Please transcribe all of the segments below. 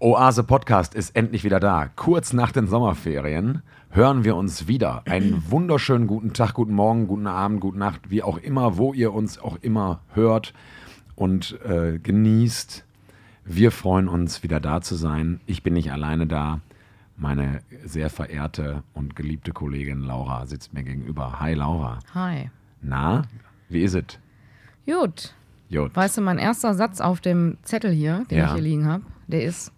Oase Podcast ist endlich wieder da. Kurz nach den Sommerferien hören wir uns wieder. Einen wunderschönen guten Tag, guten Morgen, guten Abend, gute Nacht, wie auch immer, wo ihr uns auch immer hört und äh, genießt. Wir freuen uns, wieder da zu sein. Ich bin nicht alleine da. Meine sehr verehrte und geliebte Kollegin Laura sitzt mir gegenüber. Hi Laura. Hi. Na, wie ist es? Gut. Gut. Weißt du, mein erster Satz auf dem Zettel hier, den Ja. ich hier liegen habe, der ist,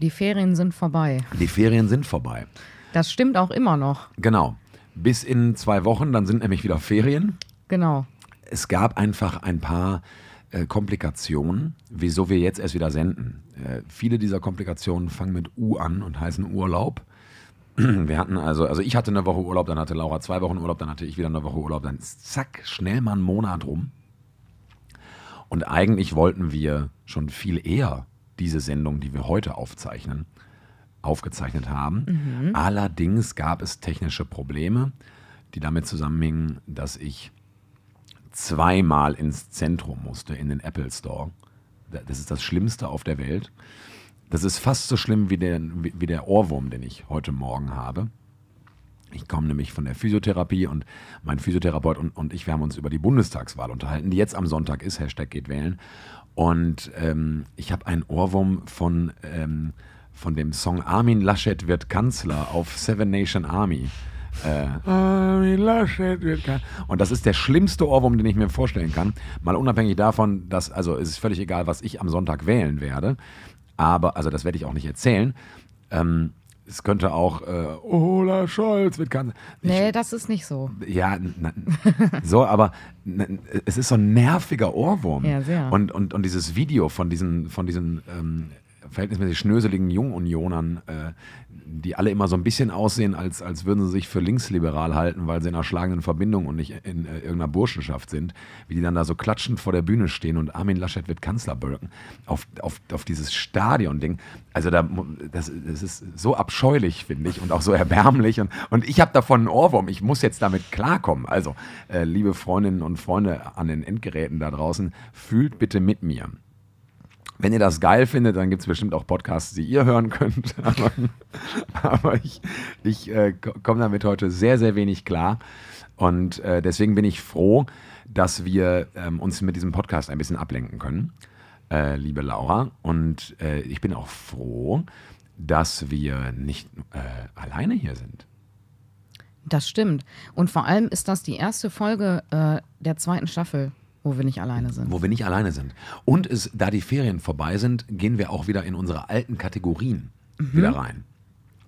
die Ferien sind vorbei. Die Ferien sind vorbei. Das stimmt auch immer noch. Genau. Bis in zwei Wochen, dann sind nämlich wieder Ferien. Genau. Es gab einfach ein paar äh, Komplikationen, wieso wir jetzt erst wieder senden. Äh, viele dieser Komplikationen fangen mit U an und heißen Urlaub. Wir hatten also, also ich hatte eine Woche Urlaub, dann hatte Laura zwei Wochen Urlaub, dann hatte ich wieder eine Woche Urlaub, dann zack, schnell mal ein Monat rum. Und eigentlich wollten wir schon viel eher diese Sendung, die wir heute aufzeichnen, aufgezeichnet haben. Allerdings gab es technische Probleme, die damit zusammenhingen, dass ich zweimal ins Zentrum musste, in den Apple Store. Das ist das Schlimmste auf der Welt. Das ist fast so schlimm wie der, wie der Ohrwurm, den ich heute Morgen habe. Ich komme nämlich von der Physiotherapie und mein Physiotherapeut und, und ich, wir haben uns über die Bundestagswahl unterhalten, die jetzt am Sonntag ist, Hashtag geht wählen. Und ähm, ich habe einen Ohrwurm von, ähm, von dem Song Armin Laschet wird Kanzler auf Seven Nation Army. Äh, Armin Laschet wird Kanzler. Und das ist der schlimmste Ohrwurm, den ich mir vorstellen kann. Mal unabhängig davon, dass, also es ist völlig egal, was ich am Sonntag wählen werde. Aber, also das werde ich auch nicht erzählen. Ähm, es könnte auch äh, Olaf Scholz wird Kanzler. Nee, das ist nicht so. ja, na, so, aber es ist so ein nerviger Ohrwurm. Ja, sehr. Und, und, und dieses Video von diesen, von diesen ähm, verhältnismäßig schnöseligen Jungunionern, äh, die alle immer so ein bisschen aussehen, als, als würden sie sich für linksliberal halten, weil sie in einer schlagenden Verbindung und nicht in äh, irgendeiner Burschenschaft sind, wie die dann da so klatschend vor der Bühne stehen und Armin Laschet wird Kanzler bölken, auf, auf, auf dieses Stadion-Ding. Also da, das, das ist so abscheulich, finde ich, und auch so erbärmlich. Und, und ich habe davon einen Ohrwurm. Ich muss jetzt damit klarkommen. Also, äh, liebe Freundinnen und Freunde an den Endgeräten da draußen, fühlt bitte mit mir. Wenn ihr das geil findet, dann gibt es bestimmt auch Podcasts, die ihr hören könnt. Aber, aber ich, ich äh, komme damit heute sehr, sehr wenig klar. Und äh, deswegen bin ich froh, dass wir ähm, uns mit diesem Podcast ein bisschen ablenken können, äh, liebe Laura. Und äh, ich bin auch froh, dass wir nicht äh, alleine hier sind. Das stimmt. Und vor allem ist das die erste Folge äh, der zweiten Staffel, wo wir nicht alleine sind. Wo wir nicht alleine sind. Und es, da die Ferien vorbei sind, gehen wir auch wieder in unsere alten Kategorien wieder rein.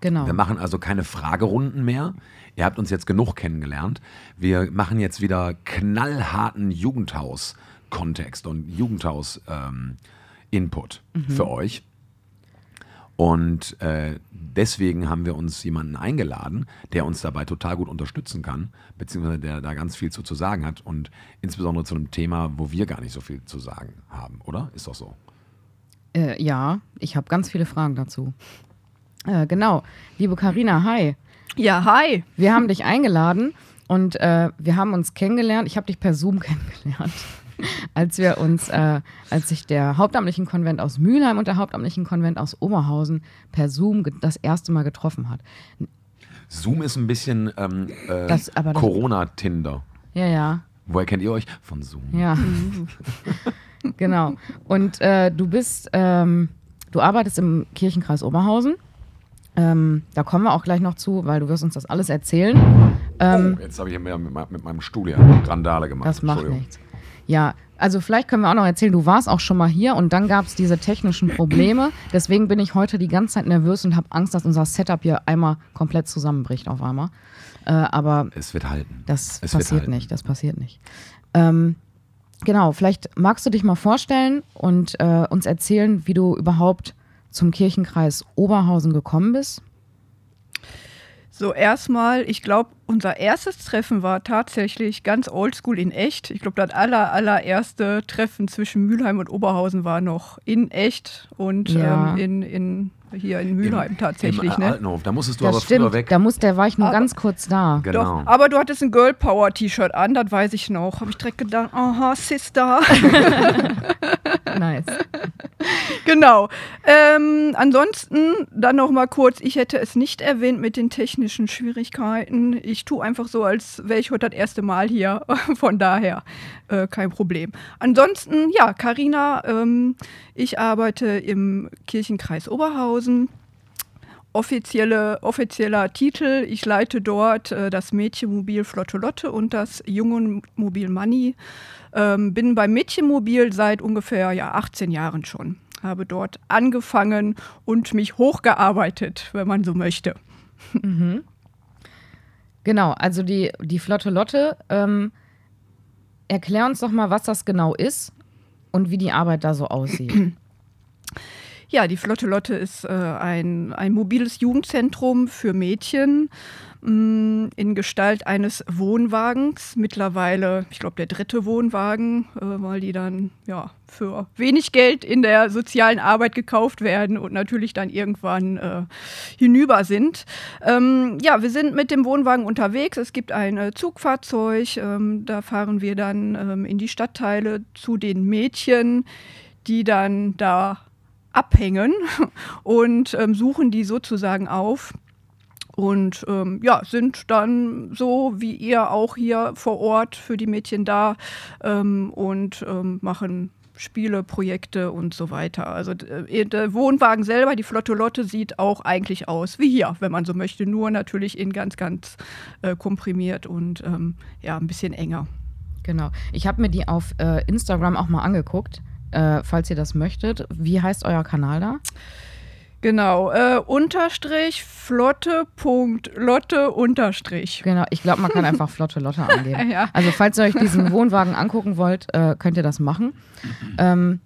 Genau. Wir machen also keine Fragerunden mehr. Ihr habt uns jetzt genug kennengelernt. Wir machen jetzt wieder knallharten Jugendhaus-Kontext und Jugendhaus-Input für euch. Und äh, deswegen haben wir uns jemanden eingeladen, der uns dabei total gut unterstützen kann, beziehungsweise der da ganz viel zu, zu sagen hat und insbesondere zu einem Thema, wo wir gar nicht so viel zu sagen haben, oder? Ist doch so. Äh, ja, ich habe ganz viele Fragen dazu. Äh, genau. Liebe Karina, hi. Ja, hi. Wir haben dich eingeladen und äh, wir haben uns kennengelernt. Ich habe dich per Zoom kennengelernt, als wir uns, äh, als sich der hauptamtlichen Konvent aus Mülheim und der hauptamtlichen Konvent aus Oberhausen per Zoom das erste Mal getroffen hat. Zoom ist ein bisschen ähm, äh, Corona-Tinder. Ja, ja, Woher kennt ihr euch? Von Zoom. ja. genau. Und äh, du bist, ähm, du arbeitest im Kirchenkreis Oberhausen. Ähm, da kommen wir auch gleich noch zu, weil du wirst uns das alles erzählen. Ähm, Oh, jetzt habe ich hier mit, mit meinem Stuhl hier Randale gemacht. Das macht nichts. Ja, also vielleicht können wir auch noch erzählen, du warst auch schon mal hier und dann gab es diese technischen Probleme. Deswegen bin ich heute die ganze Zeit nervös und habe Angst, dass unser Setup hier einmal komplett zusammenbricht auf einmal. Äh, aber Es wird halten. das Es passiert halten. nicht, das passiert nicht. Ähm, genau, vielleicht magst du dich mal vorstellen und äh, uns erzählen, wie du überhaupt zum Kirchenkreis Oberhausen gekommen bist. So, erstmal, ich glaube, unser erstes Treffen war tatsächlich ganz oldschool in echt. Ich glaube, das aller, allererste Treffen zwischen Mülheim und Oberhausen war noch in echt und Ja. ähm, in, in, hier in Mülheim tatsächlich. Im ne? Altenhof, da musstest du Das aber früher stimmt, weg. da, muss, da war ich nur Aber- ganz kurz da. genau. Doch, aber du hattest ein Girl Power T-Shirt an, das weiß ich noch. Habe ich direkt gedacht, aha, Sister. Nice. Genau. Ähm, ansonsten dann noch mal kurz, ich hätte es nicht erwähnt mit den technischen Schwierigkeiten. Ich tue einfach so, als wäre ich heute das erste Mal hier. Von daher äh, kein Problem. Ansonsten, ja, Karina, ähm, ich arbeite im Kirchenkreis Oberhausen offizielle, offizieller Titel. Ich leite dort äh, das Mädchenmobil Flottolotte und das Jungenmobil Money. Ähm, bin beim Mädchenmobil seit ungefähr ja, 18 Jahren schon. Habe dort angefangen und mich hochgearbeitet, wenn man so möchte. Mhm. Genau, also die, die Flotte Lotte. Ähm, erklär uns doch mal, was das genau ist und wie die Arbeit da so aussieht. Ja, die Flotte Lotte ist äh, ein, ein mobiles Jugendzentrum für Mädchen in Gestalt eines Wohnwagens. Mittlerweile, ich glaube, der dritte Wohnwagen, äh, weil die dann ja für wenig Geld in der sozialen Arbeit gekauft werden und natürlich dann irgendwann äh, hinüber sind. Ähm, ja, wir sind mit dem Wohnwagen unterwegs. Es gibt ein äh, Zugfahrzeug. Ähm, da fahren wir dann ähm, in die Stadtteile zu den Mädchen, die dann da abhängen und ähm, suchen die sozusagen auf. Und ähm, ja, sind dann so wie ihr auch hier vor Ort für die Mädchen da ähm, und ähm, machen Spiele, Projekte und so weiter. Also äh, der Wohnwagen selber, die Flotte Lotte, sieht auch eigentlich aus wie hier, wenn man so möchte, nur natürlich in ganz, ganz äh, komprimiert und ähm, ja, ein bisschen enger. Genau. Ich habe mir die auf äh, Instagram auch mal angeguckt äh, falls ihr das möchtet. Wie heißt euer Kanal da? Genau, äh, Unterstrich, Flotte, Punkt, Lotte, Unterstrich. Genau, ich glaube, man kann einfach Flotte Lotte angeben. ja. Also, falls ihr euch diesen Wohnwagen angucken wollt, äh, könnt ihr das machen. Ähm,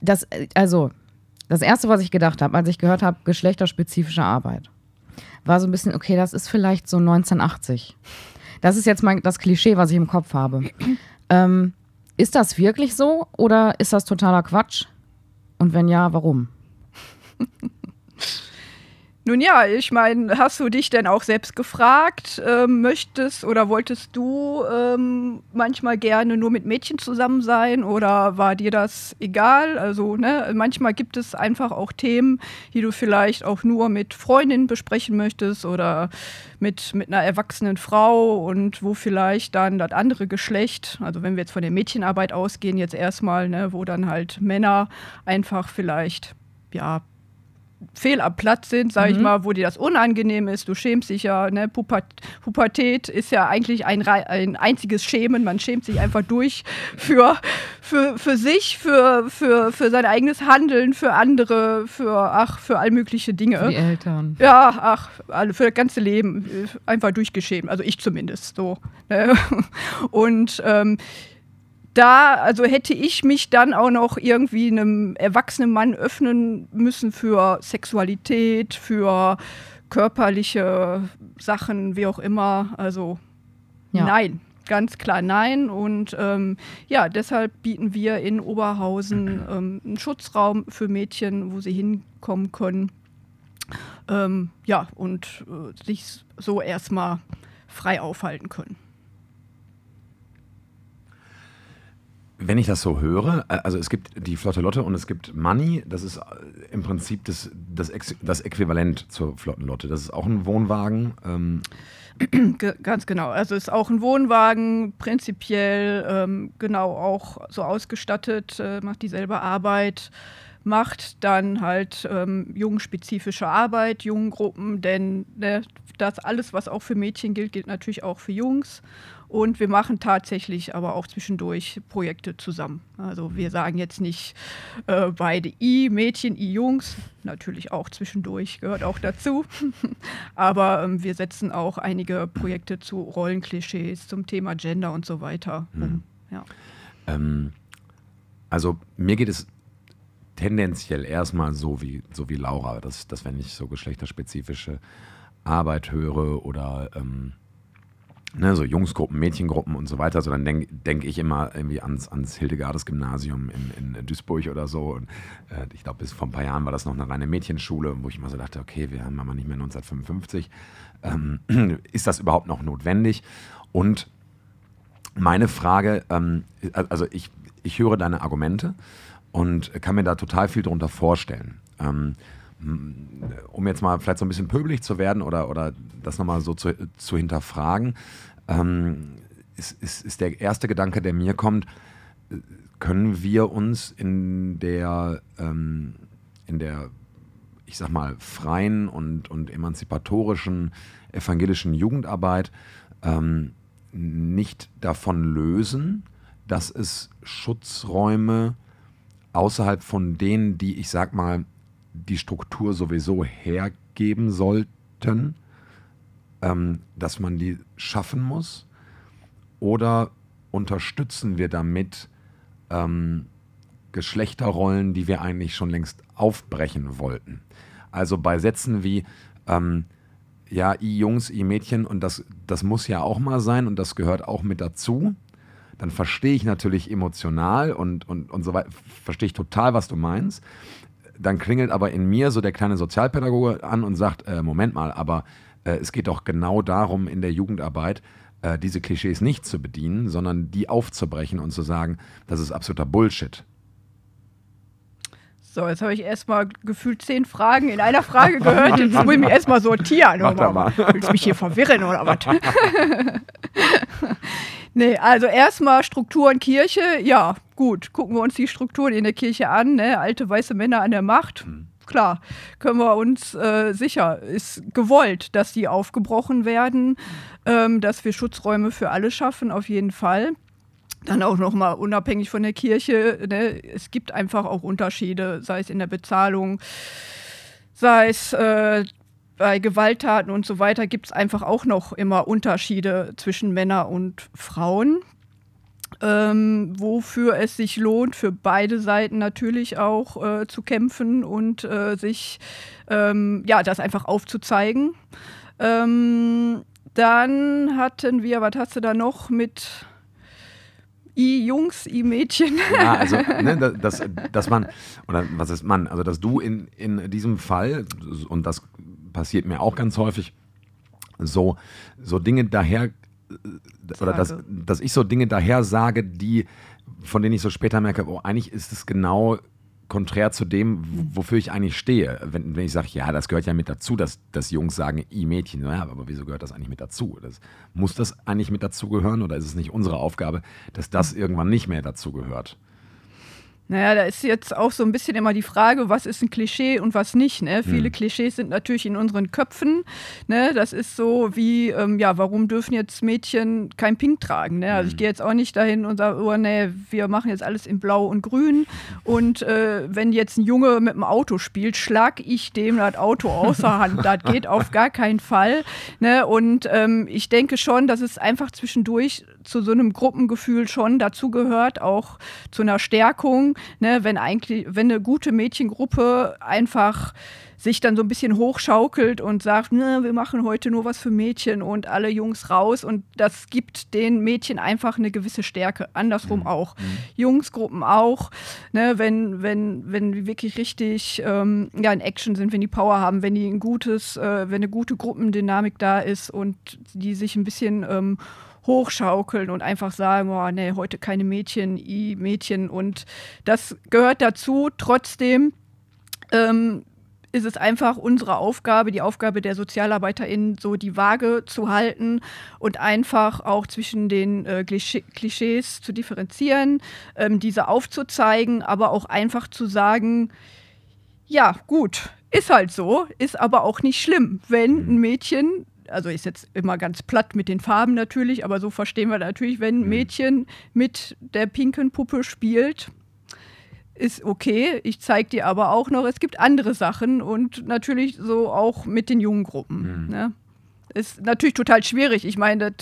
das, also, das Erste, was ich gedacht habe, als ich gehört habe, geschlechterspezifische Arbeit, war so ein bisschen, okay, das ist vielleicht so 1980. Das ist jetzt mal das Klischee, was ich im Kopf habe. ähm, ist das wirklich so oder ist das totaler Quatsch? Und wenn ja, warum? Nun ja, ich meine, hast du dich denn auch selbst gefragt, äh, möchtest oder wolltest du ähm, manchmal gerne nur mit Mädchen zusammen sein oder war dir das egal? Also, ne, manchmal gibt es einfach auch Themen, die du vielleicht auch nur mit Freundinnen besprechen möchtest oder mit, mit einer erwachsenen Frau und wo vielleicht dann das andere Geschlecht, also wenn wir jetzt von der Mädchenarbeit ausgehen, jetzt erstmal, ne, wo dann halt Männer einfach vielleicht ja, fehl am Platz sind, sag mhm. ich mal, wo dir das unangenehm ist. Du schämst dich ja, ne? Puber Pubertät ist ja eigentlich ein, ein einziges Schämen. Man schämt sich einfach durch für, für, für sich, für, für, für sein eigenes Handeln, für andere, für, ach, für all mögliche Dinge. Für die Eltern. Ja, ach, alle, für das ganze Leben einfach durchgeschämt. Also ich zumindest so. Ne? Und ähm, da, also hätte ich mich dann auch noch irgendwie einem erwachsenen Mann öffnen müssen für Sexualität, für körperliche Sachen, wie auch immer. Also ja. nein, ganz klar nein. Und ähm, ja, deshalb bieten wir in Oberhausen ähm, einen Schutzraum für Mädchen, wo sie hinkommen können. Ähm, ja, und äh, sich so erstmal frei aufhalten können. Wenn ich das so höre, äh, also es gibt die Flotte Lotte und es gibt Money, das ist äh, im Prinzip das, das, das Äquivalent zur Flottenlotte. Das ist auch ein Wohnwagen. Ähm. Ganz genau. Also ist auch ein Wohnwagen, prinzipiell ähm, genau auch so ausgestattet, äh, macht dieselbe Arbeit, macht dann halt ähm, jungenspezifische Arbeit, Jungengruppen, denn ne, das alles, was auch für Mädchen gilt, gilt natürlich auch für Jungs. Und wir machen tatsächlich aber auch zwischendurch Projekte zusammen. Also wir sagen jetzt nicht äh, beide I, Mädchen, I, Jungs. Natürlich auch zwischendurch, gehört auch dazu. aber ähm, wir setzen auch einige Projekte zu Rollenklischees, zum Thema Gender und so weiter. Hm. Ja. Ähm, also mir geht es tendenziell erstmal so wie, so wie Laura, dass, dass wenn ich so geschlechterspezifische Arbeit höre oder ähm, ne, so Jungsgruppen, Mädchengruppen und so weiter, so dann denke denk ich immer irgendwie ans, ans Hildegardes Gymnasium in, in Duisburg oder so. Und äh, ich glaube, bis vor ein paar Jahren war das noch eine reine Mädchenschule, wo ich immer so dachte, okay, wir haben aber nicht mehr 1955. Ähm, ist das überhaupt noch notwendig? Und meine Frage, ähm, also ich, ich höre deine Argumente und kann mir da total viel darunter vorstellen. Ähm, um jetzt mal vielleicht so ein bisschen pöbelig zu werden oder, oder das nochmal so zu, zu hinterfragen, ähm, ist, ist, ist der erste Gedanke, der mir kommt, können wir uns in der, ähm, in der ich sag mal, freien und, und emanzipatorischen evangelischen Jugendarbeit ähm, nicht davon lösen, dass es Schutzräume außerhalb von denen, die ich sag mal, die Struktur sowieso hergeben sollten, ähm, dass man die schaffen muss? Oder unterstützen wir damit ähm, Geschlechterrollen, die wir eigentlich schon längst aufbrechen wollten? Also bei Sätzen wie, ähm, ja, i Jungs, i Mädchen und das, das muss ja auch mal sein und das gehört auch mit dazu. Dann verstehe ich natürlich emotional und, und, und so weiter, verstehe ich total, was du meinst. Dann klingelt aber in mir so der kleine Sozialpädagoge an und sagt, äh, Moment mal, aber äh, es geht doch genau darum in der Jugendarbeit, äh, diese Klischees nicht zu bedienen, sondern die aufzubrechen und zu sagen, das ist absoluter Bullshit. So, jetzt habe ich erstmal gefühlt zehn Fragen in einer Frage gehört. Jetzt muss ich mich erstmal sortieren. Mach mal. Willst du mich hier verwirren oder was? nee, also erstmal Strukturen Kirche. Ja, gut. Gucken wir uns die Strukturen in der Kirche an. Ne? Alte weiße Männer an der Macht. Mhm. Klar, können wir uns äh, sicher, ist gewollt, dass die aufgebrochen werden, ähm, dass wir Schutzräume für alle schaffen, auf jeden Fall dann auch nochmal unabhängig von der Kirche. Ne? Es gibt einfach auch Unterschiede, sei es in der Bezahlung, sei es äh, bei Gewalttaten und so weiter, gibt es einfach auch noch immer Unterschiede zwischen Männern und Frauen. Ähm, wofür es sich lohnt, für beide Seiten natürlich auch äh, zu kämpfen und äh, sich ähm, ja, das einfach aufzuzeigen. Ähm, dann hatten wir, was hast du da noch mit I Jungs, I Mädchen. Ja, also, ne, dass, dass man, oder was ist man, also dass du in, in diesem Fall, und das passiert mir auch ganz häufig, so, so Dinge daher, oder dass, dass ich so Dinge daher sage, die, von denen ich so später merke, oh, eigentlich ist es genau konträr zu dem, wofür ich eigentlich stehe. Wenn, wenn ich sage, ja, das gehört ja mit dazu, dass, dass Jungs sagen, i Mädchen, naja, aber wieso gehört das eigentlich mit dazu? Das, muss das eigentlich mit dazugehören oder ist es nicht unsere Aufgabe, dass das irgendwann nicht mehr dazugehört? Naja, da ist jetzt auch so ein bisschen immer die Frage, was ist ein Klischee und was nicht. Ne? Viele hm. Klischees sind natürlich in unseren Köpfen. Ne? Das ist so wie, ähm, ja, warum dürfen jetzt Mädchen kein Pink tragen? Ne? Also hm. ich gehe jetzt auch nicht dahin und sage, oh nee, wir machen jetzt alles in Blau und Grün. Und äh, wenn jetzt ein Junge mit dem Auto spielt, schlag ich dem das Auto außer Hand. das geht auf gar keinen Fall. Ne? Und ähm, ich denke schon, dass es einfach zwischendurch zu so einem Gruppengefühl schon dazu gehört, auch zu einer Stärkung ne, wenn eigentlich, wenn eine gute Mädchengruppe einfach sich dann so ein bisschen hochschaukelt und sagt, ne, wir machen heute nur was für Mädchen und alle Jungs raus und das gibt den Mädchen einfach eine gewisse Stärke, andersrum mhm. auch. Mhm. Jungsgruppen auch, ne, wenn, wenn, wenn die wirklich richtig ähm, ja, in Action sind, wenn die Power haben, wenn die ein gutes, äh, wenn eine gute Gruppendynamik da ist und die sich ein bisschen ähm, hochschaukeln und einfach sagen, oh, nee, heute keine Mädchen, i Mädchen. Und das gehört dazu. Trotzdem ähm, ist es einfach unsere Aufgabe, die Aufgabe der SozialarbeiterInnen, so die Waage zu halten und einfach auch zwischen den äh, Klischees zu differenzieren, ähm, diese aufzuzeigen, aber auch einfach zu sagen, ja, gut, ist halt so, ist aber auch nicht schlimm, wenn ein Mädchen also ist jetzt immer ganz platt mit den Farben natürlich, aber so verstehen wir natürlich, wenn ein mhm. Mädchen mit der pinken Puppe spielt, ist okay. Ich zeige dir aber auch noch, es gibt andere Sachen und natürlich so auch mit den jungen Gruppen. Mhm. Ne? Ist natürlich total schwierig. Ich meine,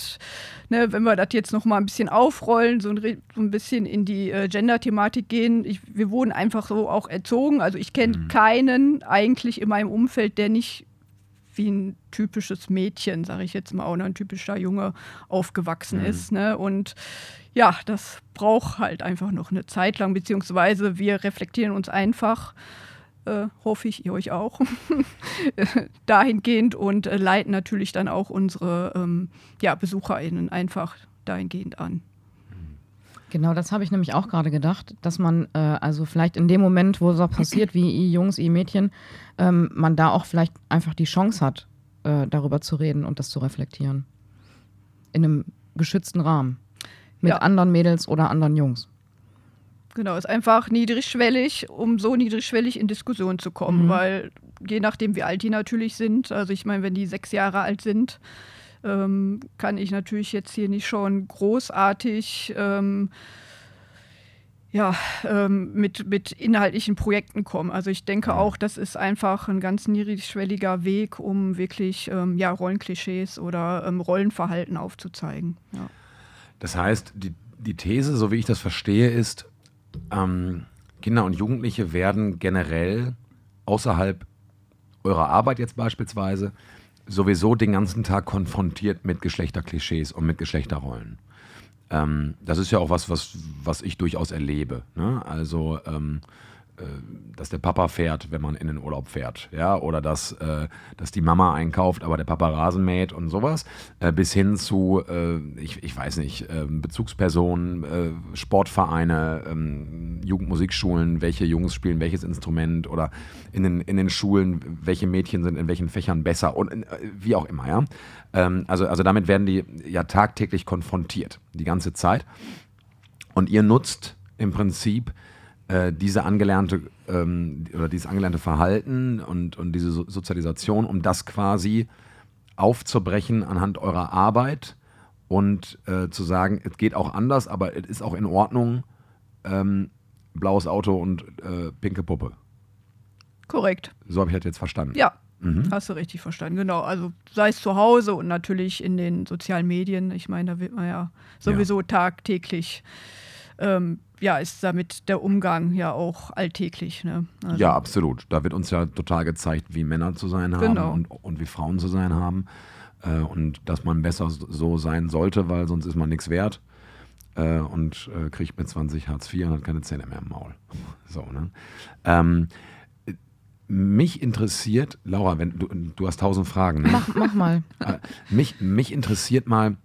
ne, wenn wir das jetzt noch mal ein bisschen aufrollen, so ein, so ein bisschen in die äh, Gender-Thematik gehen, ich, wir wurden einfach so auch erzogen. Also ich kenne mhm. keinen eigentlich in meinem Umfeld, der nicht wie ein typisches Mädchen, sage ich jetzt mal, oder ein typischer Junge aufgewachsen mhm. ist. Ne? Und ja, das braucht halt einfach noch eine Zeit lang, beziehungsweise wir reflektieren uns einfach, äh, hoffe ich, ihr euch auch, dahingehend und äh, leiten natürlich dann auch unsere ähm, ja, BesucherInnen einfach dahingehend an. Genau, das habe ich nämlich auch gerade gedacht, dass man äh, also vielleicht in dem Moment, wo so passiert wie i Jungs, i Mädchen, ähm, man da auch vielleicht einfach die Chance hat, äh, darüber zu reden und das zu reflektieren. In einem geschützten Rahmen. Mit Ja. anderen Mädels oder anderen Jungs. Genau, ist einfach niedrigschwellig, um so niedrigschwellig in Diskussion zu kommen, Mhm. weil je nachdem, wie alt die natürlich sind, also ich meine, wenn die sechs Jahre alt sind, ähm, kann ich natürlich jetzt hier nicht schon großartig ähm, ja, ähm, mit, mit inhaltlichen Projekten kommen. Also ich denke auch, das ist einfach ein ganz niedrigschwelliger Weg, um wirklich ähm, ja, Rollenklischees oder ähm, Rollenverhalten aufzuzeigen. Ja. Das heißt, die, die These, so wie ich das verstehe, ist, ähm, Kinder und Jugendliche werden generell außerhalb eurer Arbeit jetzt beispielsweise sowieso den ganzen Tag konfrontiert mit Geschlechterklischees und mit Geschlechterrollen. Ähm, das ist ja auch was, was, was ich durchaus erlebe. Ne? Also, ähm, äh, dass der Papa fährt, wenn man in den Urlaub fährt, ja, oder dass, äh, dass die Mama einkauft, aber der Papa Rasen mäht und sowas, äh, bis hin zu, äh, ich, ich weiß nicht, ähm, Bezugspersonen, äh, Sportvereine, ähm, Jugendmusikschulen, welche Jungs spielen welches Instrument oder in den, in den Schulen, welche Mädchen sind in welchen Fächern besser und in, äh, wie auch immer, ja. Ähm, also, also damit werden die ja tagtäglich konfrontiert, die ganze Zeit. Und ihr nutzt im Prinzip äh, diese angelernte ähm, oder dieses angelernte Verhalten und, und diese so Sozialisation, um das quasi aufzubrechen anhand eurer Arbeit und äh, zu sagen, es geht auch anders, aber es ist auch in Ordnung, ähm, blaues Auto und äh, pinke Puppe. Korrekt. So habe ich das jetzt verstanden. Ja, Mhm. Hast du richtig verstanden, genau. Also sei es zu Hause und natürlich in den sozialen Medien. Ich meine, da wird man ja sowieso tagtäglich, ähm, ja, ist damit der Umgang ja auch alltäglich. Ne? Also, Ja, absolut. Da wird uns ja total gezeigt, wie Männer zu sein haben Genau. und, und wie Frauen zu sein haben. Äh, und dass man besser so sein sollte, weil sonst ist man nichts wert. Äh, und äh, kriegt mit 20 Hartz IV und hat keine Zähne mehr im Maul. So, ne? Ähm, mich interessiert, Laura, wenn du, du hast tausend Fragen. Ne? Mach, mach mal. Äh, mich, mich interessiert mal,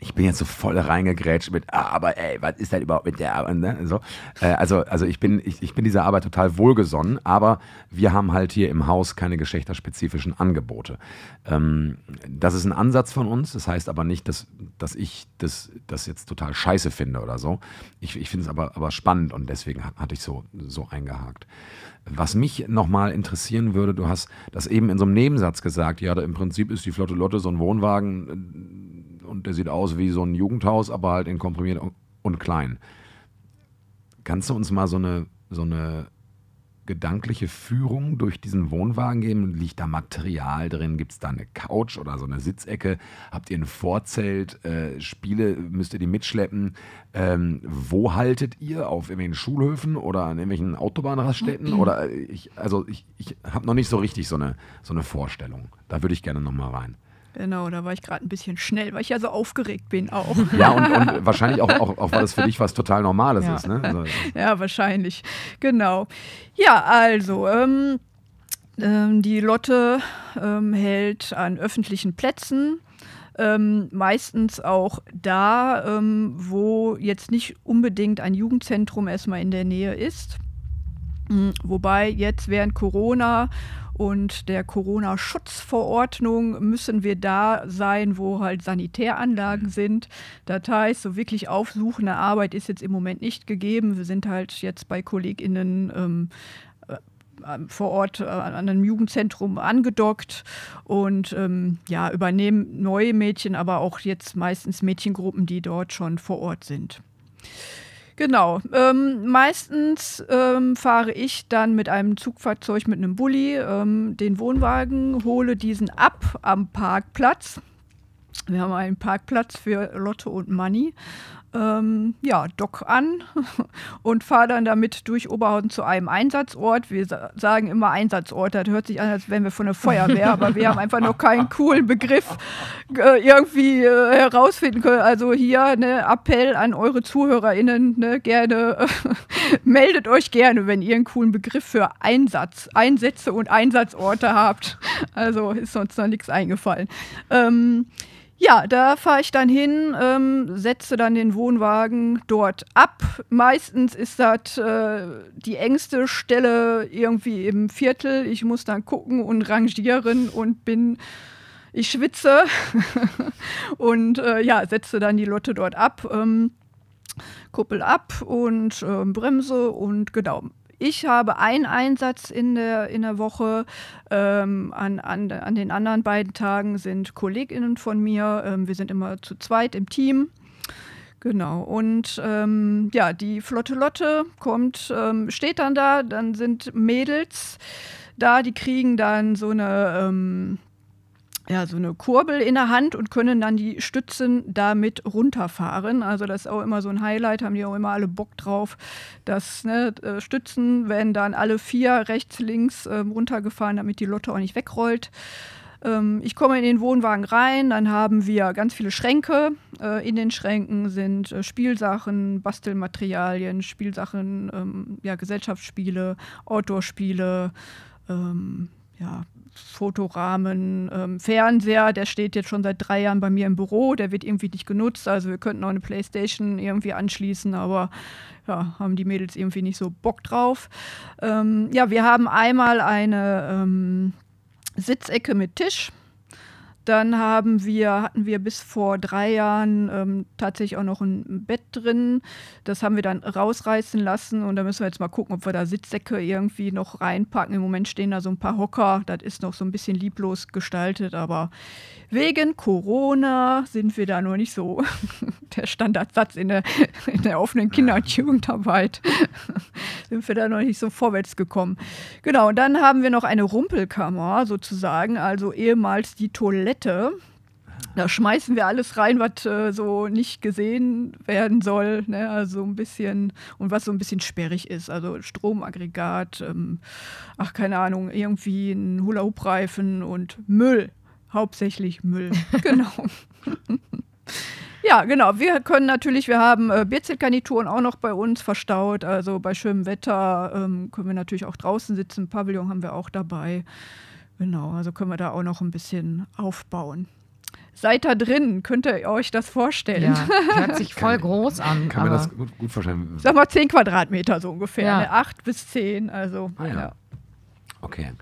ich bin jetzt so voll reingegrätscht mit, ah, aber ey, was ist denn überhaupt mit der Arbeit? Ne? So, äh, also, also ich bin, ich, ich bin dieser Arbeit total wohlgesonnen, aber wir haben halt hier im Haus keine geschlechterspezifischen Angebote. Ähm, das ist ein Ansatz von uns, das heißt aber nicht, dass, dass ich das, das jetzt total scheiße finde oder so. Ich, ich finde es aber, aber spannend und deswegen hat- hatte ich so, so eingehakt. Was mich nochmal interessieren würde, du hast das eben in so einem Nebensatz gesagt, ja, da im Prinzip ist die Flotte Lotte so ein Wohnwagen äh, und der sieht aus wie so ein Jugendhaus, aber halt in komprimiert und- klein. Kannst du uns mal so eine, so eine gedankliche Führung durch diesen Wohnwagen geben? Liegt da Material drin? Gibt es da eine Couch oder so eine Sitzecke? Habt ihr ein Vorzelt? Äh, Spiele müsst ihr die mitschleppen? Ähm, wo haltet ihr? Auf irgendwelchen Schulhöfen oder an irgendwelchen Autobahnraststätten? Oder äh, ich, also ich, ich habe noch nicht so richtig so eine, so eine Vorstellung. Da würde ich gerne nochmal rein. Genau, da war ich gerade ein bisschen schnell, weil ich ja so aufgeregt bin auch. Ja, und, und wahrscheinlich auch, auch, auch, weil das für dich was total Normales Ja. ist. Ne? Also, Ja, wahrscheinlich. Genau. Ja, also, ähm, ähm, die Lotte ähm, hält an öffentlichen Plätzen. Ähm, meistens auch da, ähm, wo jetzt nicht unbedingt ein Jugendzentrum erstmal in der Nähe ist. Mm, Wobei jetzt während Corona und der Corona-Schutzverordnung müssen wir da sein, wo halt Sanitäranlagen sind. Das heißt, so wirklich aufsuchende Arbeit ist jetzt im Moment nicht gegeben. Wir sind halt jetzt bei KollegInnen ähm, äh, vor Ort äh, an einem Jugendzentrum angedockt und ähm, ja, übernehmen neue Mädchen, aber auch jetzt meistens Mädchengruppen, die dort schon vor Ort sind. Genau. Ähm, meistens ähm, fahre ich dann mit einem Zugfahrzeug, mit einem Bulli, ähm, den Wohnwagen, hole diesen ab am Parkplatz. Wir haben einen Parkplatz für Lotte und Manni. Ähm, ja, dock an und fahre dann damit durch Oberhausen zu einem Einsatzort. Wir sa sagen immer Einsatzort, das hört sich an, als wären wir von der Feuerwehr, aber wir haben einfach noch keinen coolen Begriff äh, irgendwie äh, herausfinden können. Also hier ne Appell an eure ZuhörerInnen, ne, gerne äh, meldet euch gerne, wenn ihr einen coolen Begriff für Einsatz, Einsätze und Einsatzorte habt. Also ist uns noch nichts eingefallen. Ähm, Ja, da fahre ich dann hin, ähm, setze dann den Wohnwagen dort ab. Meistens ist das äh, die engste Stelle irgendwie im Viertel. Ich muss dann gucken und rangieren und bin, ich schwitze und äh, ja, setze dann die Lotte dort ab. Ähm, Kuppel ab und äh, Bremse und genau. Ich habe einen Einsatz in der, in der Woche. Ähm, an, an, an den anderen beiden Tagen sind KollegInnen von mir. Ähm, wir sind immer zu zweit im Team. Genau. Und ähm, ja, die Flotte Lotte kommt, ähm, steht dann da. Dann sind Mädels da, die kriegen dann so eine ähm, ja, so eine Kurbel in der Hand und können dann die Stützen damit runterfahren. Also das ist auch immer so ein Highlight, haben die auch immer alle Bock drauf. Das ne, äh, Stützen werden dann alle vier rechts, links äh, runtergefahren, damit die Lotte auch nicht wegrollt. Ähm, ich komme in den Wohnwagen rein, dann haben wir ganz viele Schränke. Äh, in den Schränken sind äh, Spielsachen, Bastelmaterialien, Spielsachen, ähm, ja, Gesellschaftsspiele, Outdoor-Spiele, ähm, ja, Fotorahmen, ähm, Fernseher, der steht jetzt schon seit drei Jahren bei mir im Büro, der wird irgendwie nicht genutzt. Also wir könnten auch eine Playstation irgendwie anschließen, aber ja, haben die Mädels irgendwie nicht so Bock drauf. Ähm, ja, wir haben einmal eine ähm, Sitzecke mit Tisch. Dann haben wir, hatten wir bis vor drei Jahren ähm, tatsächlich auch noch ein Bett drin. Das haben wir dann rausreißen lassen und da müssen wir jetzt mal gucken, ob wir da Sitzsäcke irgendwie noch reinpacken. Im Moment stehen da so ein paar Hocker. Das ist noch so ein bisschen lieblos gestaltet, aber wegen Corona sind wir da noch nicht so der Standardsatz in der, in der offenen Kinder- und Jugendarbeit. sind wir da noch nicht so vorwärts gekommen. Genau, und dann haben wir noch eine Rumpelkammer sozusagen, also ehemals die Toilette. Da schmeißen wir alles rein, was äh, so nicht gesehen werden soll. Ne? Also ein bisschen, und was so ein bisschen sperrig ist. Also Stromaggregat, ähm, ach keine Ahnung, irgendwie ein Hula-Hoop-Reifen und Müll. Hauptsächlich Müll. genau. Ja, genau. Wir können natürlich, wir haben äh, Bierzeltgarnituren auch noch bei uns verstaut. Also bei schönem Wetter ähm, können wir natürlich auch draußen sitzen. Pavillon haben wir auch dabei. Genau, also können wir da auch noch ein bisschen aufbauen. Seid da drin, könnt ihr euch das vorstellen? Ja, hört sich voll groß an. Kann mir das gut, gut vorstellen. Sag mal 10 Quadratmeter so ungefähr. Ja. Ne? 8 bis 10, also Ah, ja. ja. Okay.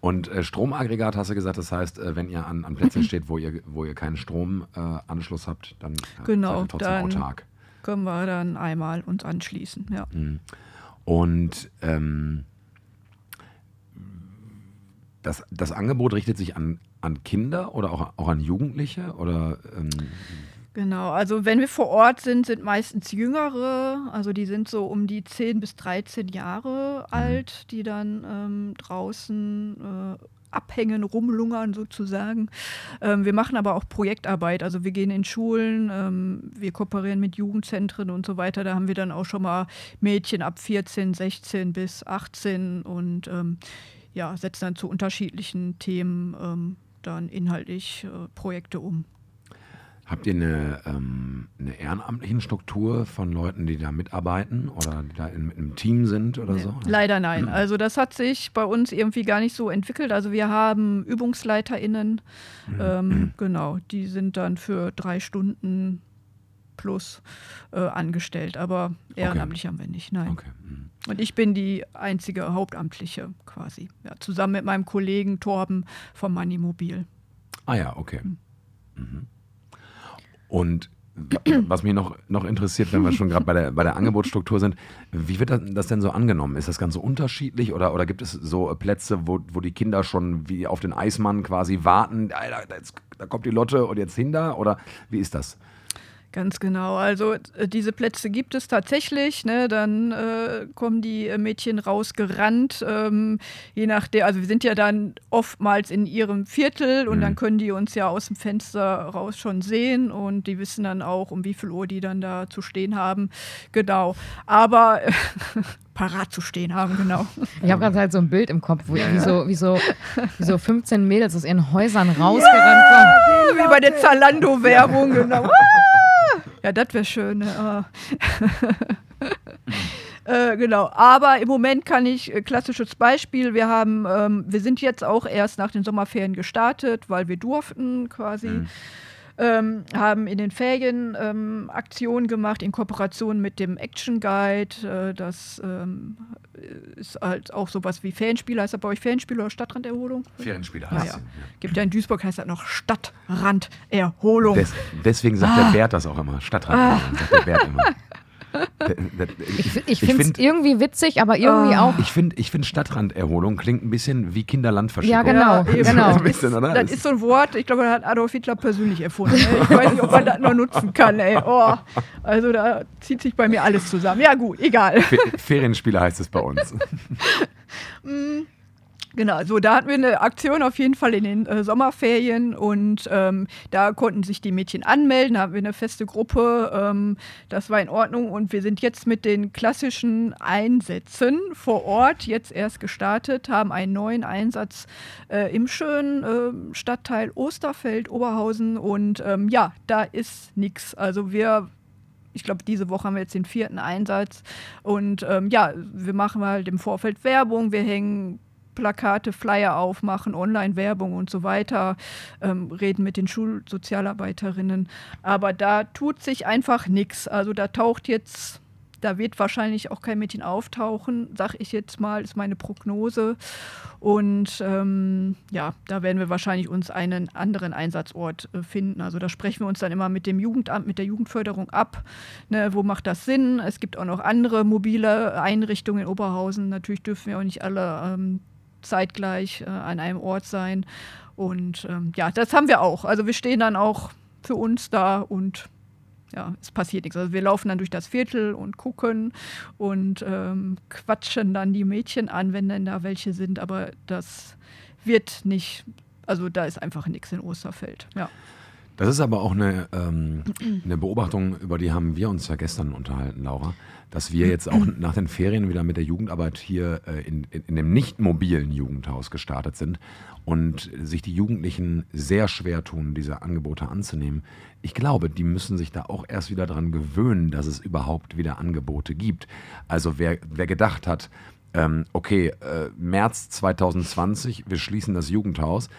Und äh, Stromaggregat hast du gesagt, das heißt, äh, wenn ihr an, an Plätzen steht, wo ihr, wo ihr keinen Stromanschluss äh, habt, dann Genau, seid ihr trotzdem dann- autark. können wir dann einmal uns anschließen. Ja. Mhm. Und ähm, das, das Angebot richtet sich an, an Kinder oder auch, auch an Jugendliche? Oder ähm, Genau, also wenn wir vor Ort sind, sind meistens Jüngere, also die sind so um die 10 bis 13 Jahre alt, die dann ähm, draußen äh, abhängen, rumlungern sozusagen. Ähm, wir machen aber auch Projektarbeit, also wir gehen in Schulen, ähm, wir kooperieren mit Jugendzentren und so weiter. Da haben wir dann auch schon mal Mädchen ab 14, 16 bis 18 und ähm, ja, setzen dann zu unterschiedlichen Themen ähm, dann inhaltlich äh, Projekte um. habt ihr eine, ähm, eine ehrenamtliche Struktur von Leuten, die da mitarbeiten oder die da in, in einem Team sind oder Nee, so? Leider nein. Also das hat sich bei uns irgendwie gar nicht so entwickelt. Also wir haben ÜbungsleiterInnen, Mhm. ähm, genau, die sind dann für drei Stunden plus äh, angestellt, aber ehrenamtlich haben wir nicht, nein. Okay. mhm. Und ich bin die einzige Hauptamtliche quasi, ja, zusammen mit meinem Kollegen Torben vom Money Mobil. Ah ja, okay. Mhm. Und wa- was mich noch, noch interessiert, wenn wir schon gerade bei der, bei der Angebotsstruktur sind, wie wird das, denn so angenommen? Ist das ganz so unterschiedlich oder, oder gibt es so Plätze, wo, wo die Kinder schon wie auf den Eismann quasi warten, da, jetzt, da kommt die Lotte und jetzt hin da? Oder wie ist das? Ganz genau. Also äh, diese Plätze gibt es tatsächlich. Ne? Dann äh, kommen die äh, Mädchen rausgerannt. Ähm, je nachdem, also wir sind ja dann oftmals in ihrem Viertel und Mhm. dann können die uns ja aus dem Fenster raus schon sehen und die wissen dann auch, um wie viel Uhr die dann da zu stehen haben. Genau. Aber parat zu stehen haben, genau. Ich habe gerade halt so ein Bild im Kopf, wo Ja, wie, ja. so, wie, so, wie so 15 Mädels aus ihren Häusern rausgerannt kommen. Wie bei der Zalando-Werbung, genau. Ja, das wäre schön. Ne? Ah. Äh, genau, aber im Moment kann ich, äh, klassisches Beispiel, wir haben, ähm, wir sind jetzt auch erst nach den Sommerferien gestartet, weil wir durften quasi. Mhm. Ähm, haben in den Ferien ähm, Aktionen gemacht in Kooperation mit dem Action Guide. Äh, das ähm, ist halt auch sowas wie Fanspiele. Heißt das bei euch Fanspiele oder Stadtranderholung? Ferienspiele Ja, heißt ja. es. Gibt ja in Duisburg heißt das noch Stadtranderholung. Des, deswegen sagt Ah. der Bert das auch immer. Stadtrand, sagt der Bert immer. Der- Ich, fi- ich ich finde es find- irgendwie witzig, aber irgendwie Ah. auch. Ich finde ich find Stadtranderholung klingt ein bisschen wie Kinderlandverschickung. Ja, genau, eben. genau. Bisschen, oder? Das ist so ein Wort, ich glaube, das hat Adolf Hitler persönlich erfunden. ey. Ich weiß nicht, ob man das noch nutzen kann. Ey. Oh, also da zieht sich bei mir alles zusammen. Ja gut, egal. Fe- Ferienspiele heißt es bei uns. Genau, so da hatten wir eine Aktion auf jeden Fall in den äh, Sommerferien und ähm, da konnten sich die Mädchen anmelden, da haben wir eine feste Gruppe, ähm, das war in Ordnung und wir sind jetzt mit den klassischen Einsätzen vor Ort jetzt erst gestartet, haben einen neuen Einsatz äh, im schönen ähm, Stadtteil Osterfeld, Oberhausen und ähm, ja, da ist nichts. Also wir ich glaube, diese Woche haben wir jetzt den vierten Einsatz. Und ähm, ja, wir machen halt im Vorfeld Werbung, wir hängen Plakate, Flyer auf, machen Online-Werbung und so weiter, ähm, reden mit den Schulsozialarbeiterinnen. Aber da tut sich einfach nichts. Also da taucht jetzt, da wird wahrscheinlich auch kein Mädchen auftauchen, sag ich jetzt mal, ist meine Prognose. Und ähm, ja, da werden wir wahrscheinlich uns einen anderen Einsatzort äh, finden. Also da sprechen wir uns dann immer mit dem Jugendamt, mit der Jugendförderung ab. Ne, wo macht das Sinn? Es gibt auch noch andere mobile Einrichtungen in Oberhausen. Natürlich dürfen wir auch nicht alle ähm, zeitgleich äh, an einem Ort sein. Und ähm, ja, das haben wir auch. Also wir stehen dann auch für uns da und ja, es passiert nichts. Also wir laufen dann durch das Viertel und gucken und ähm, quatschen dann die Mädchen an, wenn denn da welche sind. Aber das wird nicht, also da ist einfach nichts in Osterfeld. Ja. Das ist aber auch eine, ähm, eine Beobachtung, über die haben wir uns ja gestern unterhalten, Laura, dass wir jetzt auch nach den Ferien wieder mit der Jugendarbeit hier äh, in, in, in dem nicht mobilen Jugendhaus gestartet sind und sich die Jugendlichen sehr schwer tun, diese Angebote anzunehmen. Ich glaube, die müssen sich da auch erst wieder dran gewöhnen, dass es überhaupt wieder Angebote gibt. Also wer, wer gedacht hat, ähm, okay, äh, März 2020, wir schließen das Jugendhaus,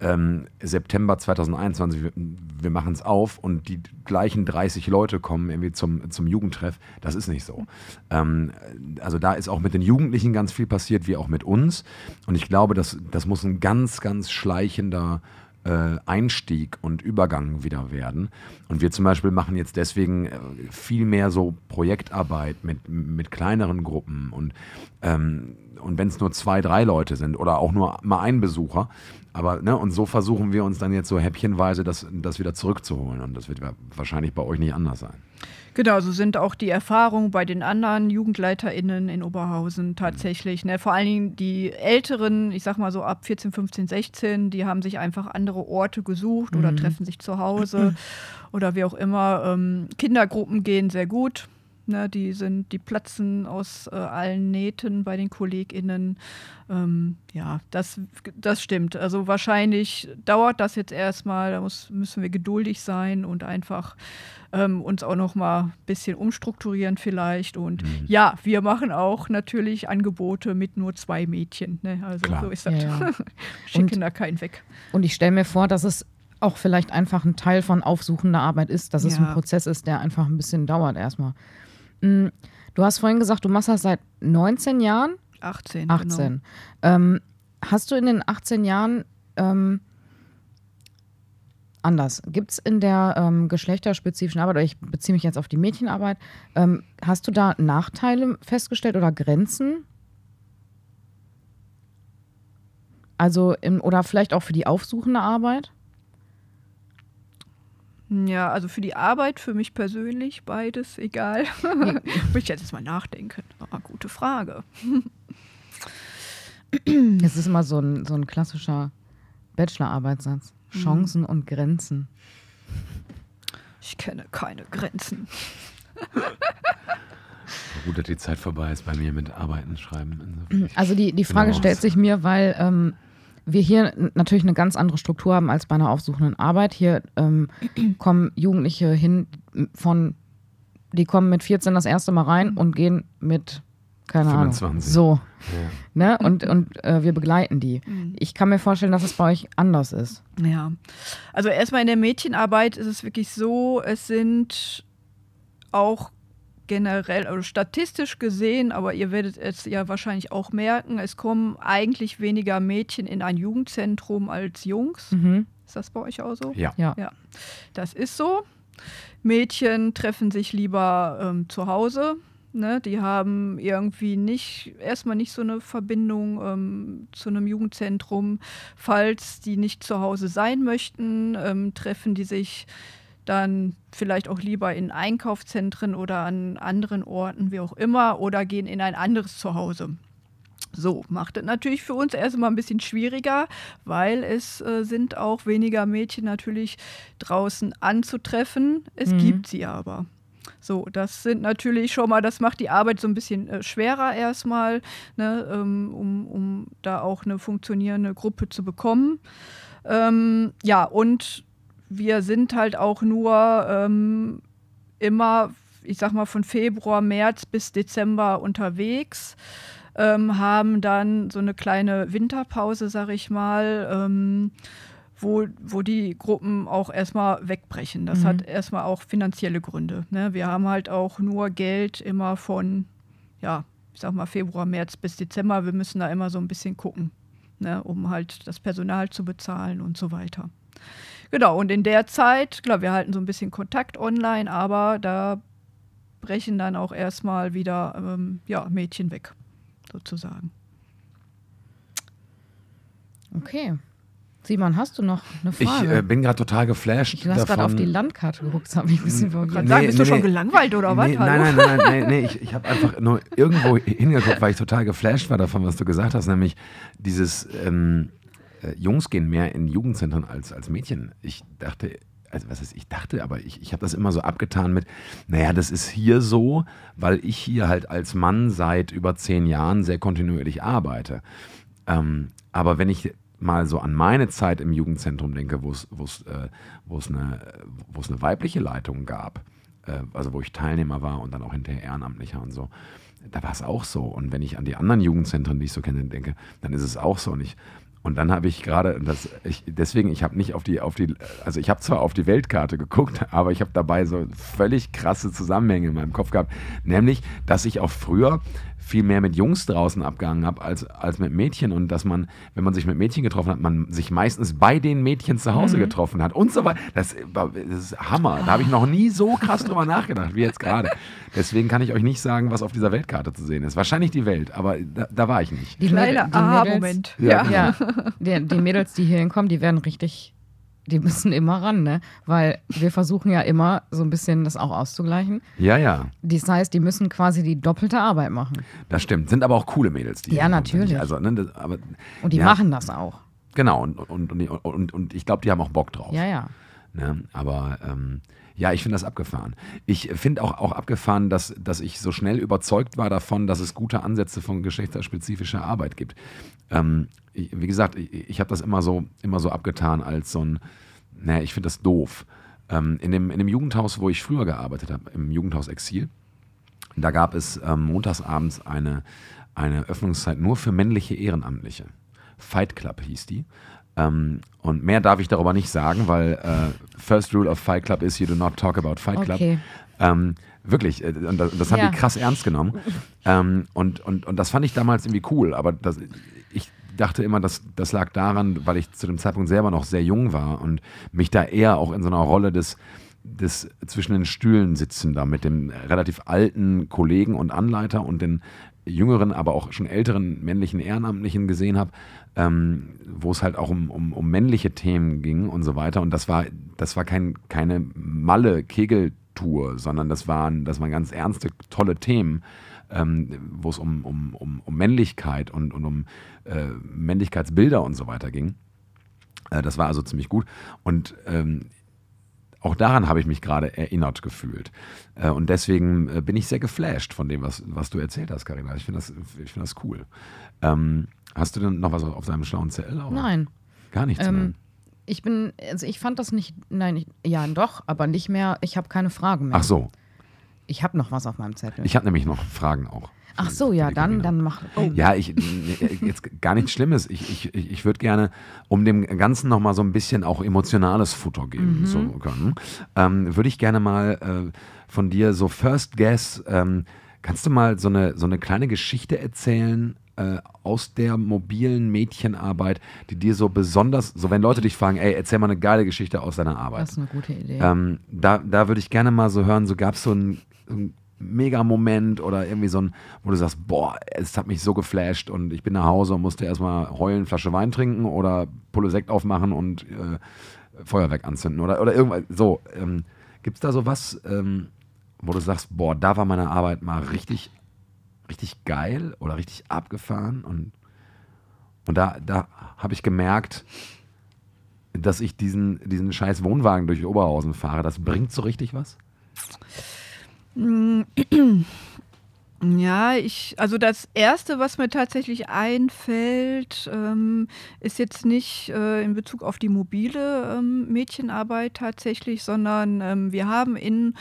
ähm, September 2021, wir, machen es auf und die gleichen 30 Leute kommen irgendwie zum, zum Jugendtreff. Das ist nicht so. Ähm, also da ist auch mit den Jugendlichen ganz viel passiert, wie auch mit uns. Und ich glaube, das, das muss ein ganz, ganz schleichender äh, Einstieg und Übergang wieder werden. Und wir zum Beispiel machen jetzt deswegen äh, viel mehr so Projektarbeit mit, mit kleineren Gruppen und, ähm, und wenn es nur zwei, drei Leute sind oder auch nur mal ein Besucher. Aber, ne, und so versuchen wir uns dann jetzt so häppchenweise das, das wieder zurückzuholen. Und das wird wahrscheinlich bei euch nicht anders sein. Genau, so sind auch die Erfahrungen bei den anderen JugendleiterInnen in Oberhausen tatsächlich. Ne? Vor allen Dingen die Älteren, ich sag mal so ab 14, 15, 16, die haben sich einfach andere Orte gesucht oder treffen sich zu Hause oder wie auch immer. Ähm, Kindergruppen gehen sehr gut. Ne, die sind, die platzen aus äh, allen Nähten bei den KollegInnen. Ähm, ja, das, das stimmt. Also wahrscheinlich dauert das jetzt erstmal, da muss, müssen wir geduldig sein und einfach ähm, uns auch noch mal ein bisschen umstrukturieren vielleicht. Und ja, wir machen auch natürlich Angebote mit nur zwei Mädchen. Ne? Also Klar. so ist das. Ja, ja. Schicken Und- da keinen weg. Und ich stelle mir vor, dass es auch vielleicht einfach ein Teil von aufsuchender Arbeit ist, dass es Ja. ein Prozess ist, der einfach ein bisschen dauert erstmal. Mm, Du hast vorhin gesagt, du machst das seit 19 Jahren? 18. 18. Genau. Ähm, hast du in den 18 Jahren ähm, anders? Gibt es in der ähm, geschlechterspezifischen Arbeit, oder ich beziehe mich jetzt auf die Mädchenarbeit, ähm, hast du da Nachteile festgestellt oder Grenzen? Also, im, oder vielleicht auch für die aufsuchende Arbeit? Ja, also für die Arbeit, für mich persönlich, beides, egal. Muss ich jetzt erst mal nachdenken. Ah, gute Frage. Es ist immer so ein, so ein klassischer Bachelorarbeitssatz. Chancen und Grenzen. Ich kenne keine Grenzen. Gut, dass die Zeit vorbei ist bei mir mit Arbeiten, Schreiben. Also die, die Frage Genau. stellt sich mir, weil ähm, wir hier natürlich eine ganz andere Struktur haben als bei einer aufsuchenden Arbeit. Hier ähm, kommen Jugendliche hin von, die kommen mit 14 das erste Mal rein und gehen mit keine 25. Ahnung. So. Ja. Ne? Und, und äh, wir begleiten die. Ich kann mir vorstellen, dass es bei euch anders ist. Ja, also erstmal in der Mädchenarbeit ist es wirklich so, es sind auch generell, also statistisch gesehen, aber ihr werdet es ja wahrscheinlich auch merken, es kommen eigentlich weniger Mädchen in ein Jugendzentrum als Jungs. Mhm. Ist das bei euch auch so? Ja. Ja. Ja, das ist so. Mädchen treffen sich lieber ähm, zu Hause. Ne? Die haben irgendwie nicht, erstmal nicht so eine Verbindung ähm, zu einem Jugendzentrum. Falls die nicht zu Hause sein möchten, ähm, treffen die sich dann vielleicht auch lieber in Einkaufszentren oder an anderen Orten, wie auch immer, oder gehen in ein anderes Zuhause. So, macht es natürlich für uns erstmal ein bisschen schwieriger, weil es äh, sind auch weniger Mädchen natürlich draußen anzutreffen. Es Mhm. gibt sie aber. So, das sind natürlich schon mal, das macht die Arbeit so ein bisschen äh, schwerer erstmal, ne, ähm, um, um da auch eine funktionierende Gruppe zu bekommen. Ähm, ja, und wir sind halt auch nur ähm, immer, ich sag mal, von Februar, März bis Dezember unterwegs ähm, haben dann so eine kleine Winterpause, sag ich mal, ähm, wo, wo die Gruppen auch erstmal wegbrechen. Das Mhm. hat erstmal auch finanzielle Gründe. Ne? Wir haben halt auch nur Geld immer von, ja, ich sag mal Februar, März bis Dezember. Wir müssen da immer so ein bisschen gucken, ne? um halt das Personal zu bezahlen und so weiter. Genau, und in der Zeit, klar, wir halten so ein bisschen Kontakt online, aber da brechen dann auch erstmal wieder ähm, ja, Mädchen weg, sozusagen. Okay. Simon, hast du noch eine Ich Frage? äh, bin gerade total geflasht. du hast gerade auf die Landkarte geguckt, das habe ich ein bisschen Kann verwirrt. sagen, Nee, bist nee, du schon nee. gelangweilt oder was? Nein, nein, nein, nein, nee, ich, ich habe einfach nur irgendwo hingeguckt, weil ich total geflasht war davon, was du gesagt hast, nämlich dieses ähm, äh, Jungs gehen mehr in Jugendzentren als, als Mädchen. Ich dachte, also was ist, ich dachte, aber ich, ich habe das immer so abgetan mit, naja, das ist hier so, weil ich hier halt als Mann seit über zehn Jahren sehr kontinuierlich arbeite. Ähm, aber wenn ich mal so an meine Zeit im Jugendzentrum denke, wo es äh, eine, eine weibliche Leitung gab, äh, also wo ich Teilnehmer war und dann auch hinterher Ehrenamtlicher und so, da war es auch so. Und wenn ich an die anderen Jugendzentren, die ich so kenne, denke, dann ist es auch so. Und ich, und dann habe ich gerade, deswegen, ich habe nicht auf die, auf die, also ich habe zwar auf die Weltkarte geguckt, aber ich habe dabei so völlig krasse Zusammenhänge in meinem Kopf gehabt. Nämlich, dass ich auch früher viel mehr mit Jungs draußen abgehangen habe als, als mit Mädchen und dass man, wenn man sich mit Mädchen getroffen hat, man sich meistens bei den Mädchen zu Hause getroffen hat und so weiter. Das, das ist Hammer. Da habe ich noch nie so krass drüber nachgedacht wie jetzt gerade. Deswegen kann ich euch nicht sagen, was auf dieser Weltkarte zu sehen ist. Wahrscheinlich die Welt, aber da, da war ich nicht. Die die Mädels- Aha-Moment. Ja, Ja. Ja, die, die Mädels, die hier hinkommen, die werden richtig, die müssen immer ran, ne? Weil wir versuchen ja immer so ein bisschen das auch auszugleichen. Ja, ja, Das heißt, die müssen quasi die doppelte Arbeit machen. das stimmt. Sind aber auch coole Mädels, die Ja, natürlich. Also, ne, das, aber, Und die ja, machen das auch. Genau, und, und, und, und, und ich glaube, die haben auch Bock drauf. Ja, ja. Ne? Aber ähm, ja, ich finde das abgefahren. Ich finde auch, auch abgefahren, dass, dass ich so schnell überzeugt war davon, dass es gute Ansätze von geschlechtsspezifischer Arbeit gibt. Ähm, ich, wie gesagt, ich, ich habe das immer so, immer so abgetan als so ein, naja, ich finde das doof. Ähm, in, dem, in dem Jugendhaus, wo ich früher gearbeitet habe, im Jugendhaus Exil, da gab es ähm, montagsabends eine, eine Öffnungszeit nur für männliche Ehrenamtliche. Fight Club hieß die. Ähm, und mehr darf ich darüber nicht sagen, weil äh, First Rule of Fight Club is you do not talk about Fight Club. Okay. Ähm, wirklich, äh, und das, das haben Ja. die krass ernst genommen. ähm, und, und, und das fand ich damals irgendwie cool, aber das, ich dachte immer, dass das lag daran, weil ich zu dem Zeitpunkt selber noch sehr jung war und mich da eher auch in so einer Rolle des, des zwischen den Stühlen sitzen da mit dem relativ alten Kollegen und Anleiter und den jüngeren, aber auch schon älteren männlichen Ehrenamtlichen gesehen habe, ähm, wo es halt auch um, um, um männliche Themen ging und so weiter. Und das war, das war kein, keine Malle-Kegel-Tour, sondern das waren, das waren ganz ernste, tolle Themen, ähm, wo es um, um, um, um Männlichkeit und, und um äh, Männlichkeitsbilder und so weiter ging. Äh, das war also ziemlich gut. Und ähm, auch daran habe ich mich gerade erinnert gefühlt. Äh, und deswegen äh, bin ich sehr geflasht von dem, was, was du erzählt hast, Karina. Ich finde das, find das cool. Ähm, hast du denn noch was auf deinem schlauen Zettel? Nein. Gar nichts mehr. Ähm, ich bin, also ich fand das nicht, nein, ich, ja doch, aber nicht mehr, ich habe keine Fragen mehr. Ach so. ich habe noch was auf meinem Zettel. Ich habe nämlich noch Fragen auch. Ach so, ja, dann, dann mach. Oh. Ja, ich, jetzt gar nichts Schlimmes. Ich, ich, ich würde gerne, um dem Ganzen nochmal so ein bisschen auch emotionales Futter geben Mhm. zu können, ähm, würde ich gerne mal äh, von dir so First Guess, ähm, kannst du mal so eine, so eine kleine Geschichte erzählen äh, aus der mobilen Mädchenarbeit, die dir so besonders, so wenn Leute dich fragen, ey, erzähl mal eine geile Geschichte aus deiner Arbeit. Das ist eine gute Idee. Ähm, da da würde ich gerne mal so hören, so gab es so einen, einen Mega-Moment oder irgendwie so ein, wo du sagst, boah, es hat mich so geflasht und ich bin nach Hause und musste erstmal heulen, Flasche Wein trinken oder Pulle Sekt aufmachen und äh, Feuerwerk anzünden oder, oder irgendwas. So, ähm, gibt es da so was, ähm, wo du sagst, boah, da war meine Arbeit mal richtig, richtig geil oder richtig abgefahren und, und da, da habe ich gemerkt, dass ich diesen, diesen scheiß Wohnwagen durch Oberhausen fahre, das bringt so richtig was? Ja, ich, also das Erste, was mir tatsächlich einfällt, ähm, ist jetzt nicht äh, in Bezug auf die mobile ähm, Mädchenarbeit tatsächlich, sondern ähm, wir haben in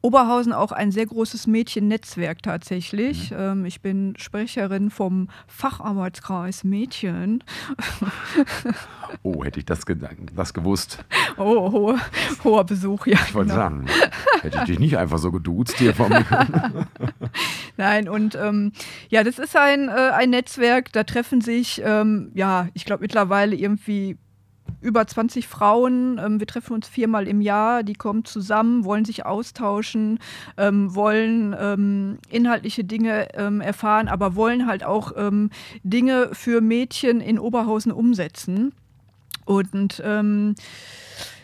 Oberhausen auch ein sehr großes Mädchennetzwerk tatsächlich. Ähm, ich bin Sprecherin vom Facharbeitskreis Mädchen. Oh, hätte ich das, das gewusst. Oh, hoher, hoher Besuch, ja. Ich wollte genau. sagen, hätte ich dich nicht einfach so geduzt hier vom Nein, und ähm, ja, das ist ein, äh, ein Netzwerk, da treffen sich, ähm, ja, ich glaube mittlerweile irgendwie über 20 Frauen. Ähm, wir treffen uns viermal im Jahr, die kommen zusammen, wollen sich austauschen, ähm, wollen ähm, inhaltliche Dinge ähm, erfahren, aber wollen halt auch ähm, Dinge für Mädchen in Oberhausen umsetzen. Und ähm,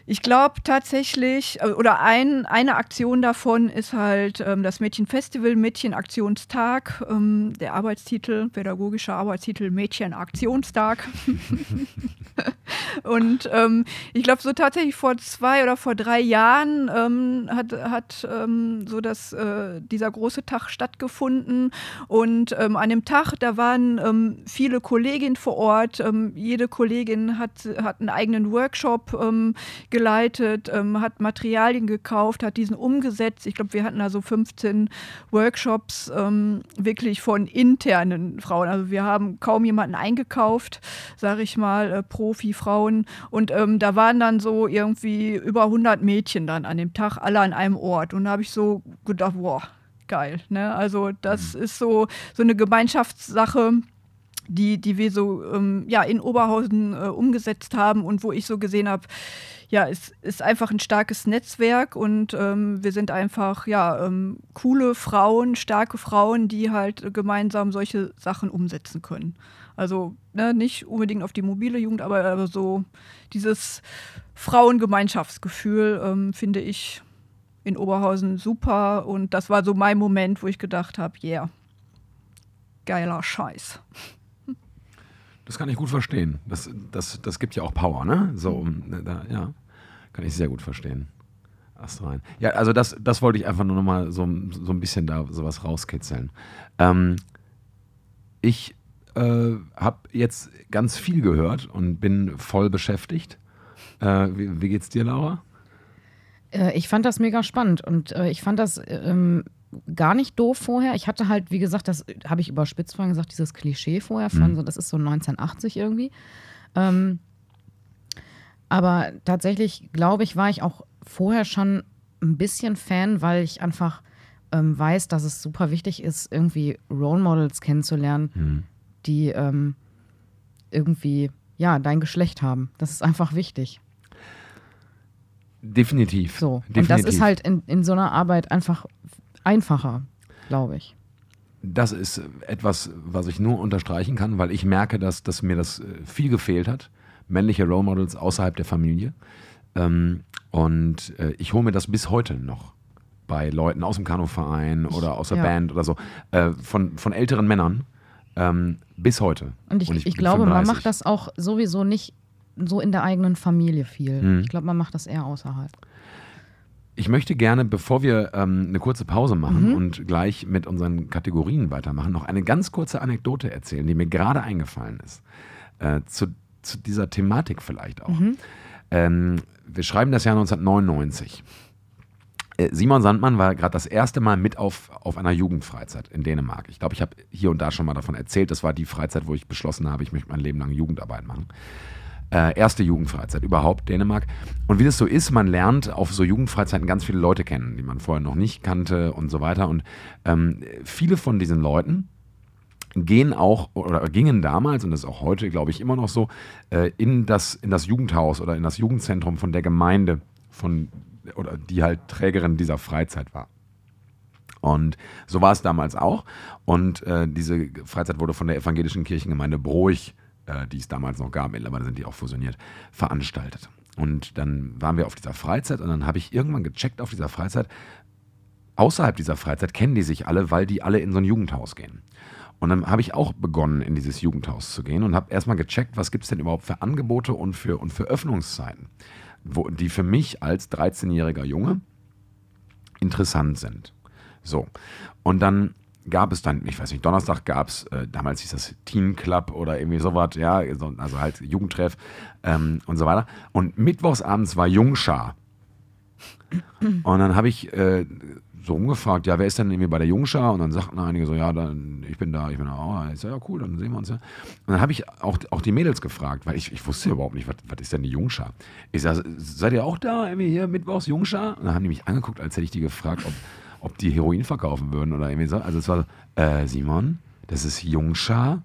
ich glaube tatsächlich, äh, oder ein, eine Aktion davon ist halt ähm, das Mädchenfestival, Mädchenaktionstag. Ähm, der Arbeitstitel, pädagogischer Arbeitstitel Mädchenaktionstag. Und ähm, ich glaube, so tatsächlich vor zwei oder vor drei Jahren ähm, hat, hat ähm, so das, äh, dieser große Tag stattgefunden. Und ähm, an dem Tag, da waren viele Kolleginnen vor Ort. Jede Kollegin hat, hat einen eigenen Workshop geleitet, ähm, hat Materialien gekauft, hat diesen umgesetzt. Ich glaube, wir hatten da so 15 Workshops ähm, wirklich von internen Frauen. Also wir haben kaum jemanden eingekauft, sage ich mal, äh, Profi-Frauen. Und ähm, da waren dann so irgendwie über 100 Mädchen dann an dem Tag, alle an einem Ort. Und da habe ich so gedacht, boah, geil. Ne? Also das ist so, so eine Gemeinschaftssache die, die wir so ähm, ja, in Oberhausen äh, umgesetzt haben und wo ich so gesehen habe, ja, es ist einfach ein starkes Netzwerk und ähm, wir sind einfach ja, ähm, coole Frauen, starke Frauen, die halt gemeinsam solche Sachen umsetzen können. Also ne, nicht unbedingt auf die mobile Jugend, aber, aber so dieses Frauengemeinschaftsgefühl ähm, finde ich in Oberhausen super und das war so mein Moment, wo ich gedacht habe, yeah, geiler Scheiß. Das kann ich gut verstehen. Das, das, das gibt ja auch Power, ne? So, um, da, ja, kann ich sehr gut verstehen. Ast rein. Ja, also das, das wollte ich einfach nur noch mal so, so ein bisschen da sowas rauskitzeln. Ähm, ich äh, habe jetzt ganz viel gehört und bin voll beschäftigt. Äh, wie, wie geht's dir, Laura? Äh, ich fand das mega spannend und äh, ich fand das ähm, gar nicht doof vorher. Ich hatte halt, wie gesagt, das habe ich überspitzt vorhin gesagt, dieses Klischee vorher von so, das ist so 1980 irgendwie. Ähm, aber tatsächlich, glaube ich, war ich auch vorher schon ein bisschen Fan, weil ich einfach ähm, weiß, dass es super wichtig ist, irgendwie Role Models kennenzulernen, die ähm, irgendwie, ja, dein Geschlecht haben. Das ist einfach wichtig. Definitiv. So. Definitiv. Und das ist halt in, in so einer Arbeit einfach einfacher, glaube ich. Das ist etwas, was ich nur unterstreichen kann, weil ich merke, dass, dass mir das äh, viel gefehlt hat. Männliche Role Models außerhalb der Familie. Ähm, und äh, ich hole mir das bis heute noch bei Leuten aus dem Kanuverein oder aus der ja. Band oder so, äh, von, von älteren Männern ähm, bis heute. Und ich, ich, bin glaube, man 35. macht das auch sowieso nicht so in der eigenen Familie viel. Hm. Ich glaube, man macht das eher außerhalb. Ich möchte gerne, bevor wir ähm, eine kurze Pause machen Mhm. und gleich mit unseren Kategorien weitermachen, noch eine ganz kurze Anekdote erzählen, die mir gerade eingefallen ist. Äh, zu, zu dieser Thematik vielleicht auch. Mhm. Ähm, wir schreiben das Jahr 1999. Äh, Simon Sandmann war gerade das erste Mal mit auf, auf einer Jugendfreizeit in Dänemark. Ich glaube, ich habe hier und da schon mal davon erzählt. Das war die Freizeit, wo ich beschlossen habe, ich möchte mein Leben lang Jugendarbeit machen. Äh, erste Jugendfreizeit überhaupt, Dänemark. Und wie das so ist, man lernt auf so Jugendfreizeiten ganz viele Leute kennen, die man vorher noch nicht kannte und so weiter. Und ähm, viele von diesen Leuten gehen auch oder gingen damals, und das ist auch heute, glaube ich, immer noch so, äh, in, das, in das Jugendhaus oder in das Jugendzentrum von der Gemeinde, von, oder die halt Trägerin dieser Freizeit war. Und so war es damals auch. Und äh, diese Freizeit wurde von der evangelischen Kirchengemeinde Broich, äh, die es damals noch gab, mittlerweile sind die auch fusioniert, veranstaltet. Und dann waren wir auf dieser Freizeit und dann habe ich irgendwann gecheckt auf dieser Freizeit, außerhalb dieser Freizeit kennen die sich alle, weil die alle in so ein Jugendhaus gehen. Und dann habe ich auch begonnen, in dieses Jugendhaus zu gehen und habe erstmal gecheckt, was gibt es denn überhaupt für Angebote und für, und für Öffnungszeiten, wo, die für mich als 13-jähriger Junge interessant sind. So. Und dann gab es dann, ich weiß nicht, Donnerstag gab es, äh, damals hieß das Team Club oder irgendwie sowas, ja, also halt Jugendtreff ähm, und so weiter. Und mittwochsabends war Jungschar. Und dann habe ich äh, so umgefragt, ja, wer ist denn irgendwie bei der Jungschar? Und dann sagten einige so, ja, dann, ich bin da, ich bin da. Oh, so, ja, cool, dann sehen wir uns ja. Und dann habe ich auch, auch die Mädels gefragt, weil ich, ich wusste überhaupt nicht, was, was ist denn die Jungschar? Ich sage, seid ihr auch da, irgendwie hier mittwochs Jungschar? Und dann haben die mich angeguckt, als hätte ich die gefragt, ob, ob die Heroin verkaufen würden oder irgendwie so. Also es war so, äh, Simon, das ist Jungschar?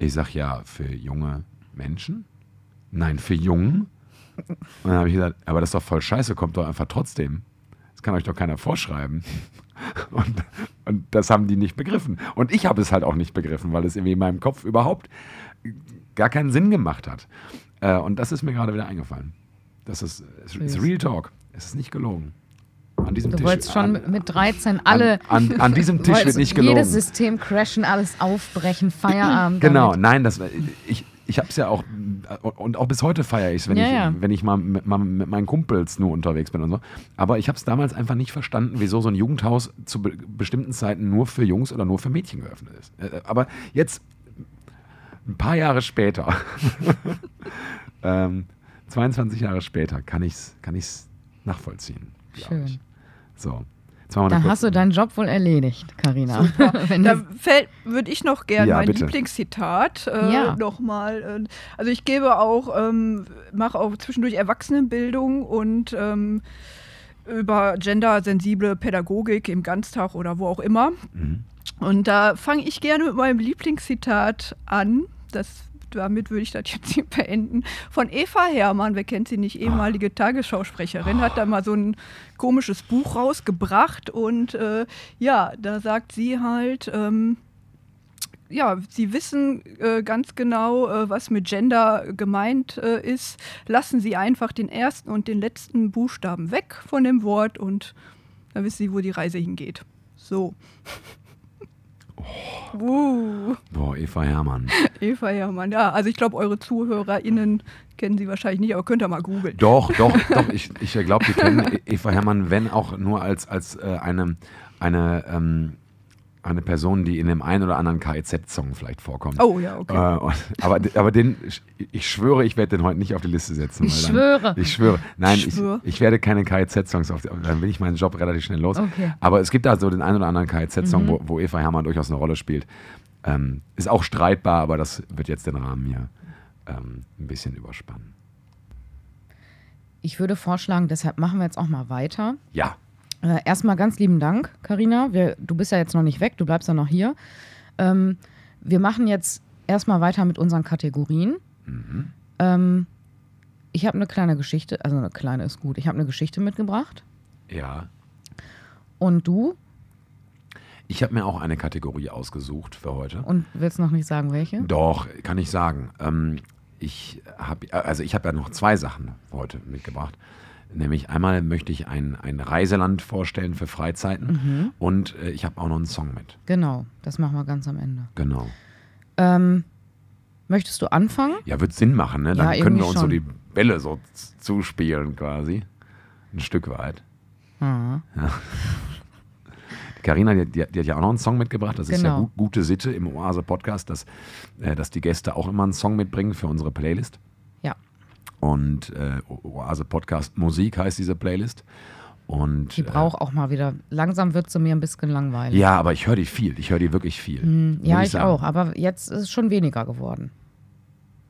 Ich sag, ja, für junge Menschen? Nein, für Jungen? Und dann habe ich gesagt, aber das ist doch voll scheiße, kommt doch einfach trotzdem. Das kann euch doch keiner vorschreiben. Und, und das haben die nicht begriffen. Und ich habe es halt auch nicht begriffen, weil es irgendwie in meinem Kopf überhaupt gar keinen Sinn gemacht hat. Äh, und das ist mir gerade wieder eingefallen. Das ist, ist Real Talk. Es ist nicht gelogen. An diesem du Tisch, wolltest schon an, mit 13 alle. An, an, an diesem Tisch wird nicht gelogen. Jedes System crashen, alles aufbrechen, Feierabend. Genau, damit. nein, das, ich, ich habe es ja auch, und auch bis heute feiere ich es, wenn, ja, ich, ja. wenn ich mal mit, mal mit, meinen Kumpels nur unterwegs bin und so. Aber ich habe es damals einfach nicht verstanden, wieso so ein Jugendhaus zu be bestimmten Zeiten nur für Jungs oder nur für Mädchen geöffnet ist. Äh, äh, aber jetzt, ein paar Jahre später, ähm, 22 Jahre später, kann ich es kann ich's nachvollziehen. Schön. Ich. So. Da hast du deinen Job wohl erledigt, Karina. da würde ich noch gerne ja, mein bitte. Lieblingszitat äh, ja. nochmal. Äh, also ich gebe auch, ähm, mache auch zwischendurch Erwachsenenbildung und ähm, über gendersensible Pädagogik im Ganztag oder wo auch immer. Mhm. Und da fange ich gerne mit meinem Lieblingszitat an. Das damit würde ich das jetzt hier beenden, von Eva Hermann, wer kennt sie nicht, ehemalige Tagesschausprecherin, hat da mal so ein komisches Buch rausgebracht und äh, ja, da sagt sie halt, ähm, ja, sie wissen äh, ganz genau, äh, was mit Gender gemeint äh, ist. Lassen Sie einfach den ersten und den letzten Buchstaben weg von dem Wort und dann wissen Sie, wo die Reise hingeht. So. Oh. Uh. Boah, Eva Hermann. Eva Hermann, ja. Also ich glaube, eure ZuhörerInnen kennen sie wahrscheinlich nicht, aber könnt ihr mal googeln. Doch, doch, doch. Ich, ich glaube, die kennen e- Eva Hermann, wenn auch nur als, als äh, eine, eine ähm, eine Person, die in dem einen oder anderen KIZ-Song vielleicht vorkommt. Oh ja, okay. Äh, aber, aber den, ich schwöre, ich werde den heute nicht auf die Liste setzen. Ich schwöre. Dann, ich schwöre. Nein, ich, schwöre. ich, ich werde keine KIZ-Songs auf, dann bin ich meinen Job relativ schnell los. Okay. Aber es gibt da so den einen oder anderen KIZ-Song, mhm. wo, wo, Eva Hermann durchaus eine Rolle spielt. Ähm, ist auch streitbar, aber das wird jetzt den Rahmen hier ähm, ein bisschen überspannen. Ich würde vorschlagen, deshalb machen wir jetzt auch mal weiter. Ja. Äh, erstmal ganz lieben Dank, Karina. Du bist ja jetzt noch nicht weg, du bleibst ja noch hier. Ähm, wir machen jetzt erstmal weiter mit unseren Kategorien. Mhm. Ähm, ich habe eine kleine Geschichte, also eine kleine ist gut. Ich habe eine Geschichte mitgebracht. Ja. Und du? Ich habe mir auch eine Kategorie ausgesucht für heute. Und willst noch nicht sagen, welche? Doch, kann ich sagen. Ähm, ich habe, also ich habe ja noch zwei Sachen heute mitgebracht. Nämlich einmal möchte ich ein, ein Reiseland vorstellen für Freizeiten mhm. und äh, ich habe auch noch einen Song mit. Genau, das machen wir ganz am Ende. Genau. Ähm, möchtest du anfangen? Ja, wird Sinn machen, ne? Dann ja, können wir uns schon. so die Bälle so zuspielen quasi. Ein Stück weit. Mhm. Ja. Carina, die, die, die, hat ja auch noch einen Song mitgebracht. Das genau. ist ja genau. gut, gute Sitte im Oase-Podcast, dass, äh, dass die Gäste auch immer einen Song mitbringen für unsere Playlist. Und äh, Oase Podcast Musik heißt diese Playlist. Und, Die braucht auch mal wieder. Langsam wird sie mir ein bisschen langweilig. Äh, ja, aber ich höre die viel. Ich höre die wirklich viel. Hm, ja, ich sagen. auch. Aber jetzt ist es schon weniger geworden.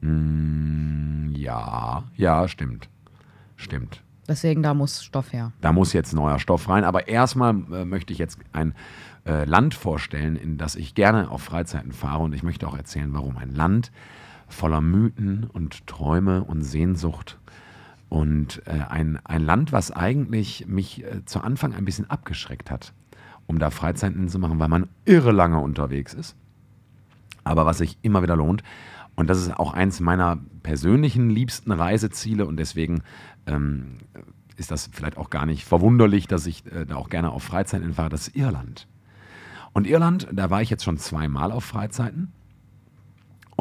Mm, ja, ja, stimmt. Stimmt. Deswegen, da muss Stoff her. Da muss jetzt neuer Stoff rein. Aber erstmal äh, möchte ich jetzt ein äh, Land vorstellen, in das ich gerne auf Freizeiten fahre. Und ich möchte auch erzählen, warum. Ein Land voller Mythen und Träume und Sehnsucht. Und äh, ein, ein Land, was eigentlich mich äh, zu Anfang ein bisschen abgeschreckt hat, um da Freizeiten zu machen, weil man irre lange unterwegs ist. Aber was sich immer wieder lohnt. Und das ist auch eins meiner persönlichen liebsten Reiseziele. Und deswegen ähm, ist das vielleicht auch gar nicht verwunderlich, dass ich äh, da auch gerne auf Freizeiten fahre. Das ist Irland. Und Irland, da war ich jetzt schon zweimal auf Freizeiten.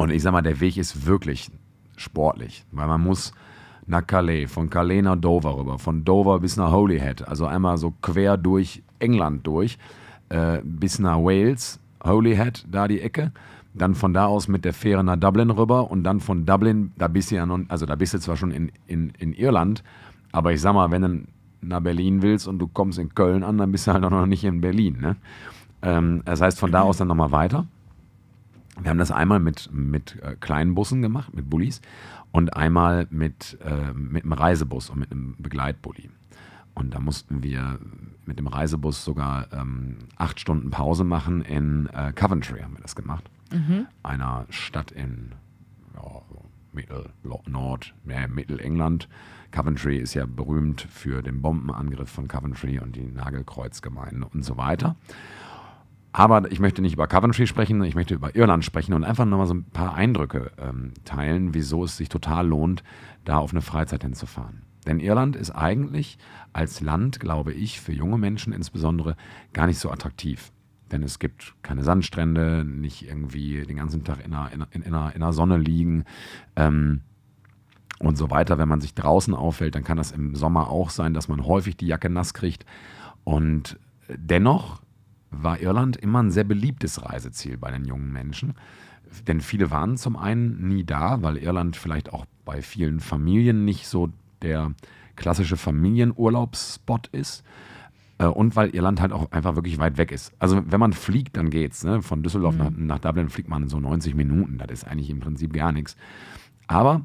Und ich sag mal, der Weg ist wirklich sportlich, weil man muss nach Calais, von Calais nach Dover rüber, von Dover bis nach Holyhead, also einmal so quer durch England durch, äh, bis nach Wales, Holyhead, da die Ecke. Dann von da aus mit der Fähre nach Dublin rüber und dann von Dublin, da bist du ja noch, also da bist du zwar schon in, in, in Irland, aber ich sag mal, wenn du nach Berlin willst und du kommst in Köln an, dann bist du halt auch noch nicht in Berlin. Ne? Ähm, das heißt, von da aus dann nochmal weiter. Wir haben das einmal mit, mit äh, kleinen Bussen gemacht, mit Bullis, und einmal mit, äh, mit einem Reisebus und mit einem Begleitbully. Und da mussten wir mit dem Reisebus sogar ähm, acht Stunden Pause machen. In äh, Coventry haben wir das gemacht. Einer Stadt in ja, Mittel, Nord, äh, Mittelengland. Coventry ist ja berühmt für den Bombenangriff von Coventry und die Nagelkreuzgemeinde und so weiter. Aber ich möchte nicht über Coventry sprechen, ich möchte über Irland sprechen und einfach nochmal so ein paar Eindrücke ähm, teilen, wieso es sich total lohnt, da auf eine Freizeit hinzufahren. Denn Irland ist eigentlich als Land, glaube ich, für junge Menschen insbesondere gar nicht so attraktiv. Denn es gibt keine Sandstrände, nicht irgendwie den ganzen Tag in der, in, in, der, in der Sonne liegen. Ähm, und so weiter. Wenn man sich draußen aufhält, dann kann das im Sommer auch sein, dass man häufig die Jacke nass kriegt. Und dennoch war Irland immer ein sehr beliebtes Reiseziel bei den jungen Menschen. Denn viele waren zum einen nie da, weil Irland vielleicht auch bei vielen Familien nicht so der klassische Familienurlaubsspot ist. Äh, Und weil Irland halt auch einfach wirklich weit weg ist. Also wenn man fliegt, dann geht's. Ne? Von Düsseldorf nach, nach Dublin fliegt man in so 90 Minuten. Das ist eigentlich im Prinzip gar nichts. Aber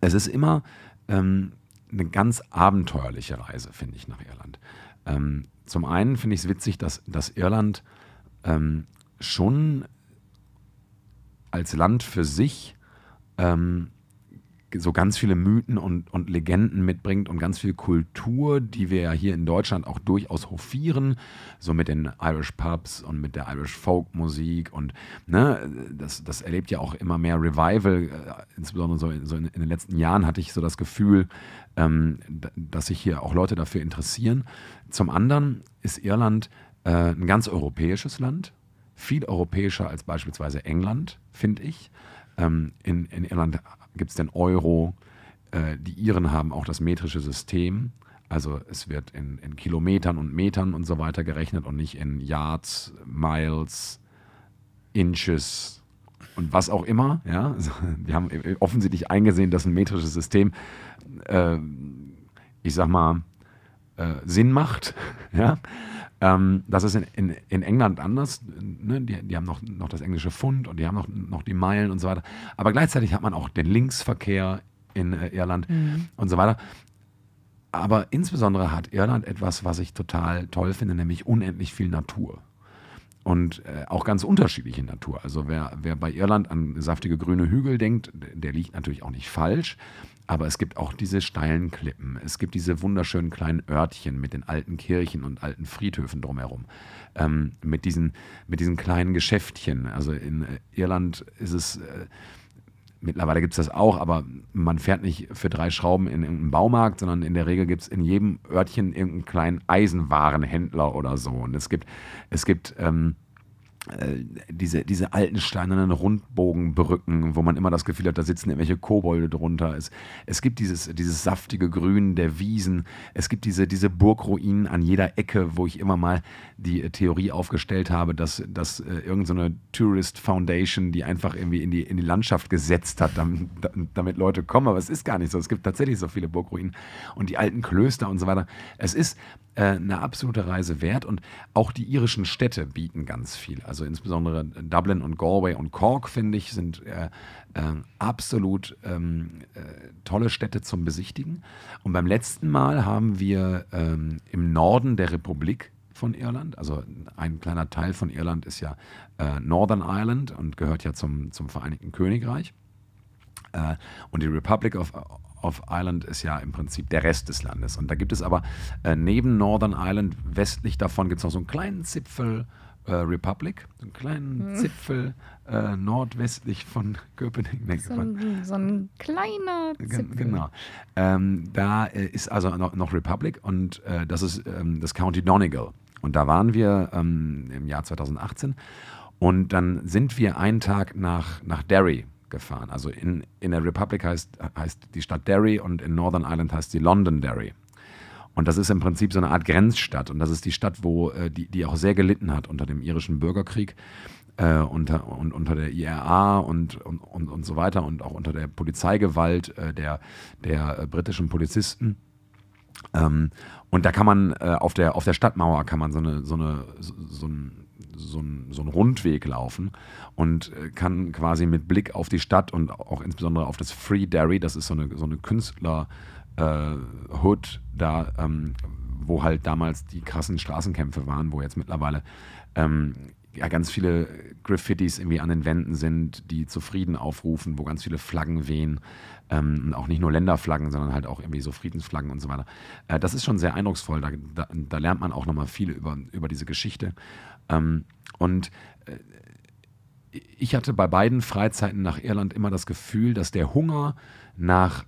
es ist immer ähm, eine ganz abenteuerliche Reise, finde ich, nach Irland. Ähm, zum einen finde ich es witzig, dass, dass Irland ähm, schon als Land für sich ähm, so ganz viele Mythen und, und Legenden mitbringt und ganz viel Kultur, die wir ja hier in Deutschland auch durchaus hofieren, so mit den Irish Pubs und mit der Irish Folk Musik und ne, das, das erlebt ja auch immer mehr Revival, äh, insbesondere so, in, so in, in den letzten Jahren hatte ich so das Gefühl, ähm, dass sich hier auch Leute dafür interessieren. Zum anderen ist Irland äh, ein ganz europäisches Land, viel europäischer als beispielsweise England, finde ich. Ähm, in, in Irland gibt es den Euro. Äh, die Iren haben auch das metrische System. Also es wird in, in Kilometern und Metern und so weiter gerechnet und nicht in Yards, Miles, Inches und was auch immer. Ja? Also, die haben offensichtlich eingesehen, dass ein metrisches System, äh, ich sag mal, äh, Sinn macht. ja? Ähm, das ist in, in, in England anders. Ne? Die, die haben noch, noch das englische Pfund und die haben noch, noch die Meilen und so weiter. Aber gleichzeitig hat man auch den Linksverkehr in äh, Irland und so weiter. Aber insbesondere hat Irland etwas, was ich total toll finde, nämlich unendlich viel Natur. Und äh, auch ganz unterschiedliche Natur. Also wer, wer bei Irland an saftige grüne Hügel denkt, der liegt natürlich auch nicht falsch. Aber es gibt auch diese steilen Klippen. Es gibt diese wunderschönen kleinen Örtchen mit den alten Kirchen und alten Friedhöfen drumherum. Ähm, mit, diesen, mit diesen kleinen Geschäftchen. Also in äh, Irland ist es, äh, mittlerweile gibt es das auch, aber man fährt nicht für drei Schrauben in irgendeinen Baumarkt, sondern in der Regel gibt es in jedem Örtchen irgendeinen kleinen Eisenwarenhändler oder so. Und es gibt, es gibt ähm, äh, diese, diese alten steinernen Rundbogenbrücken, wo man immer das Gefühl hat, da sitzen irgendwelche Kobolde drunter. Es, es gibt dieses, dieses saftige Grün der Wiesen. Es gibt diese, diese Burgruinen an jeder Ecke, wo ich immer mal die äh, Theorie aufgestellt habe, dass, dass äh, irgendeine so Tourist Foundation die einfach irgendwie in die, in die Landschaft gesetzt hat, damit, damit Leute kommen. Aber es ist gar nicht so. Es gibt tatsächlich so viele Burgruinen und die alten Klöster und so weiter. Es ist äh, eine absolute Reise wert und auch die irischen Städte bieten ganz viel. Also insbesondere Dublin und Galway und Cork, finde ich, sind äh, äh, absolut ähm, äh, tolle Städte zum Besichtigen. Und beim letzten Mal haben wir ähm, im Norden der Republik von Irland, also ein kleiner Teil von Irland ist ja äh, Northern Ireland und gehört ja zum, zum Vereinigten Königreich. Äh, und die Republic of, of Ireland ist ja im Prinzip der Rest des Landes. Und da gibt es aber äh, neben Northern Ireland, westlich davon, gibt es noch so einen kleinen Zipfel äh, Republic, so einen kleinen hm. Zipfel äh, nordwestlich von Köpenick. So ein, so ein kleiner Zipfel. Genau. Ähm, da äh, ist also noch, noch Republic und äh, das ist ähm, das County Donegal. Und da waren wir ähm, im Jahr 2018. Und dann sind wir einen Tag nach, nach Derry gefahren. Also in, in der Republic heißt, heißt die Stadt Derry und in Northern Ireland heißt sie Londonderry. Und das ist im Prinzip so eine Art Grenzstadt. Und das ist die Stadt, wo äh, die, die auch sehr gelitten hat unter dem irischen Bürgerkrieg, äh, unter, und, unter der IRA und, und, und, und so weiter und auch unter der Polizeigewalt äh, der, der äh, britischen Polizisten. Ähm, und da kann man äh, auf, der, auf der Stadtmauer kann man so, eine, so, eine, so, so ein so einen so Rundweg laufen und äh, kann quasi mit Blick auf die Stadt und auch insbesondere auf das Free Derry, das ist so eine, so eine Künstler-Hood äh, da, ähm, wo halt damals die krassen Straßenkämpfe waren, wo jetzt mittlerweile ähm, ja, ganz viele Graffitis irgendwie an den Wänden sind, die zu Frieden aufrufen, wo ganz viele Flaggen wehen. Ähm, auch nicht nur Länderflaggen, sondern halt auch irgendwie so Friedensflaggen und so weiter. Äh, das ist schon sehr eindrucksvoll. Da, da, da lernt man auch nochmal viel über, über diese Geschichte. Ähm, und äh, ich hatte bei beiden Freizeiten nach Irland immer das Gefühl, dass der Hunger nach,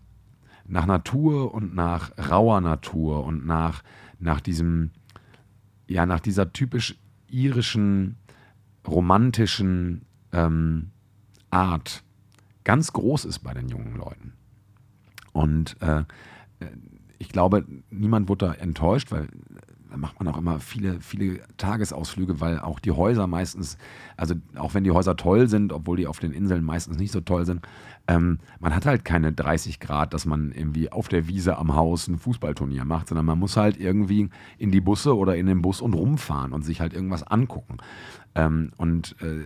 nach Natur und nach rauer Natur und nach, nach diesem, ja, nach dieser typisch irischen, romantischen ähm, Art ganz groß ist bei den jungen Leuten. Und äh, ich glaube, niemand wurde da enttäuscht, weil da macht man auch immer viele, viele Tagesausflüge, weil auch die Häuser meistens, also auch wenn die Häuser toll sind, obwohl die auf den Inseln meistens nicht so toll sind, ähm, man hat halt keine 30 Grad, dass man irgendwie auf der Wiese am Haus ein Fußballturnier macht, sondern man muss halt irgendwie in die Busse oder in den Bus und rumfahren und sich halt irgendwas angucken. Ähm, und äh,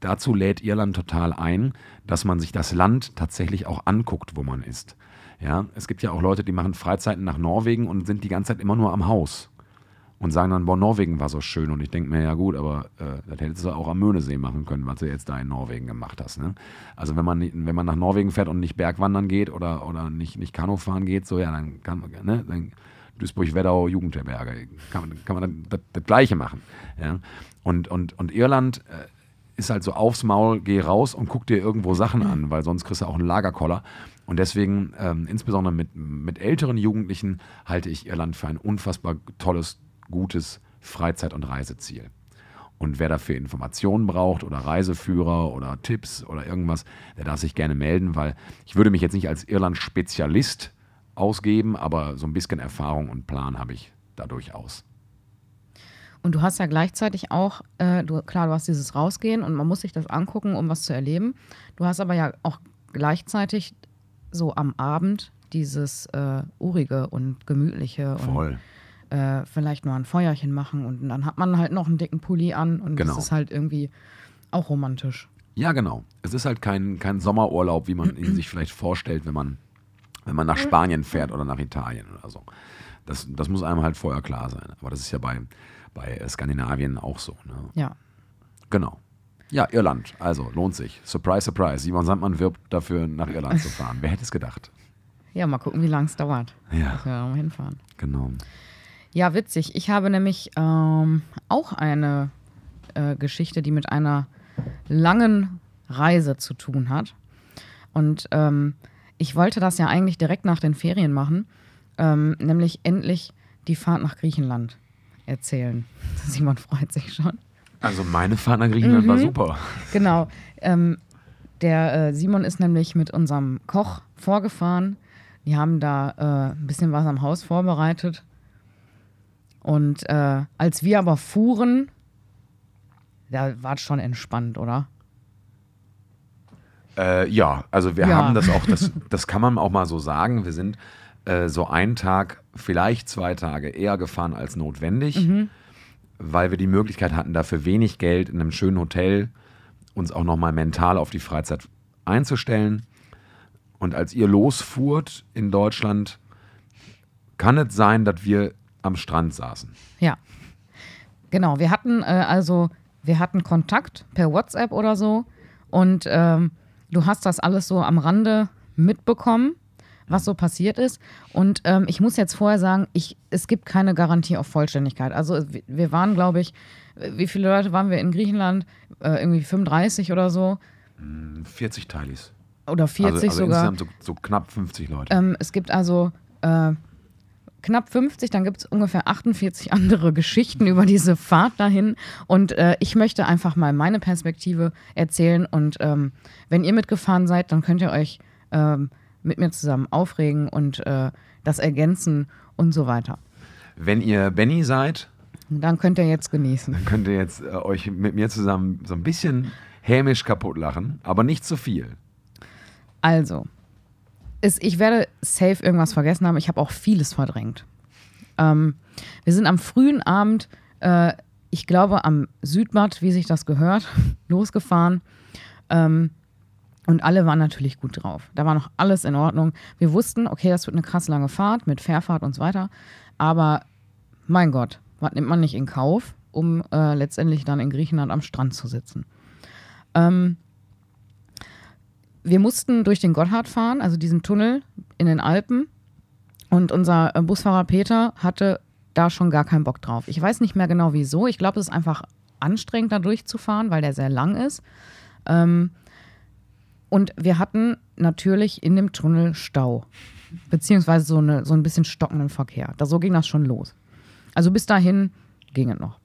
dazu lädt Irland total ein, dass man sich das Land tatsächlich auch anguckt, wo man ist. Ja, es gibt ja auch Leute, die machen Freizeiten nach Norwegen und sind die ganze Zeit immer nur am Haus und sagen dann, boah, Norwegen war so schön. Und ich denke mir, ja gut, aber äh, das hättest du auch am Möhnesee machen können, was du jetzt da in Norwegen gemacht hast. Ne? Also wenn man, wenn man nach Norwegen fährt und nicht Bergwandern geht oder, oder nicht, nicht Kanufahren geht, so ja, dann kann man, ne, dann Duisburg-Weddau, Jugendherberge, kann man, kann man das, das, Gleiche machen. Ja? Und, und, und Irland äh, ist halt so aufs Maul, geh raus und guck dir irgendwo Sachen an, weil sonst kriegst du auch einen Lagerkoller. Und deswegen, ähm, insbesondere mit, mit älteren Jugendlichen, halte ich Irland für ein unfassbar tolles, gutes Freizeit- und Reiseziel. Und wer dafür Informationen braucht oder Reiseführer oder Tipps oder irgendwas, der darf sich gerne melden, weil ich würde mich jetzt nicht als Irland-Spezialist ausgeben, aber so ein bisschen Erfahrung und Plan habe ich da durchaus. Und du hast ja gleichzeitig auch, äh, du, klar, du hast dieses Rausgehen und man muss sich das angucken, um was zu erleben. Du hast aber ja auch gleichzeitig so am Abend dieses äh, urige und gemütliche Voll. und äh, vielleicht nur ein Feuerchen machen und dann hat man halt noch einen dicken Pulli an und genau. das ist halt irgendwie auch romantisch. Ja, genau. Es ist halt kein, kein Sommerurlaub, wie man ihn sich vielleicht vorstellt, wenn man, wenn man nach Spanien fährt oder nach Italien oder so. Das, das muss einem halt vorher klar sein. Aber das ist ja bei, bei Skandinavien auch so. Ne? Ja. Genau. Ja, Irland. Also lohnt sich. Surprise, surprise. Simon Sandmann wirbt dafür, nach Irland zu fahren. Wer hätte es gedacht? Ja, mal gucken, wie lange es dauert. Ja. Dass wir da hinfahren. Genau. Ja, witzig. Ich habe nämlich ähm, auch eine äh, Geschichte, die mit einer langen Reise zu tun hat. Und ähm, ich wollte das ja eigentlich direkt nach den Ferien machen, ähm, nämlich endlich die Fahrt nach Griechenland erzählen. Simon freut sich schon. Also meine Fahrt nach Griechenland war super. Genau. Ähm, der äh, Simon ist nämlich mit unserem Koch vorgefahren. Die haben da äh, ein bisschen was am Haus vorbereitet. Und äh, als wir aber fuhren, da war es schon entspannt, oder? Äh, ja, also wir Ja. haben das auch, das, das kann man auch mal so sagen. Wir sind äh, so einen Tag, vielleicht zwei Tage eher gefahren als notwendig, weil wir die Möglichkeit hatten, dafür wenig Geld in einem schönen Hotel uns auch nochmal mental auf die Freizeit einzustellen. Und als ihr losfuhrt in Deutschland, kann es sein, dass wir am Strand saßen. Ja. Genau, wir hatten äh, also, wir hatten Kontakt per WhatsApp oder so und ähm, du hast das alles so am Rande mitbekommen, was so passiert ist. Und ähm, ich muss jetzt vorher sagen, ich, es gibt keine Garantie auf Vollständigkeit. Also wir- waren, glaube ich, wie viele Leute waren wir in Griechenland? Äh, irgendwie 35 oder so 40 Teilis. oder 40 also, also sogar. insgesamt so, so knapp 50 Leute. Ähm, es gibt also äh, knapp 50, dann gibt es ungefähr 48 andere Geschichten über diese Fahrt dahin. Und äh, ich möchte einfach mal meine Perspektive erzählen. Und ähm, wenn ihr mitgefahren seid, dann könnt ihr euch ähm, mit mir zusammen aufregen und äh, das ergänzen und so weiter. Wenn ihr Benny seid, Dann könnt ihr jetzt genießen. Dann könnt ihr jetzt äh, euch mit mir zusammen so ein bisschen hämisch kaputt lachen, aber nicht zu viel. Also, ist, ich werde safe irgendwas vergessen haben. Ich habe auch vieles verdrängt. Ähm, wir sind am frühen Abend, äh, ich glaube am Südbad, wie sich das gehört, losgefahren. Ähm, und alle waren natürlich gut drauf. Da war noch alles in Ordnung. Wir wussten, okay, das wird eine krass lange Fahrt mit Fährfahrt und so weiter. Aber mein Gott, was nimmt man nicht in Kauf, um äh, letztendlich dann in Griechenland am Strand zu sitzen? Ähm, wir mussten durch den Gotthard fahren, also diesen Tunnel in den Alpen. Und unser äh, Busfahrer Peter hatte da schon gar keinen Bock drauf. Ich weiß nicht mehr genau wieso. Ich glaube, es ist einfach anstrengend, da durchzufahren, weil der sehr lang ist. Ähm, und wir hatten natürlich in dem Tunnel Stau. Beziehungsweise so, eine, so ein bisschen stockenden Verkehr. Da, so ging das schon los. Also bis dahin ging es noch.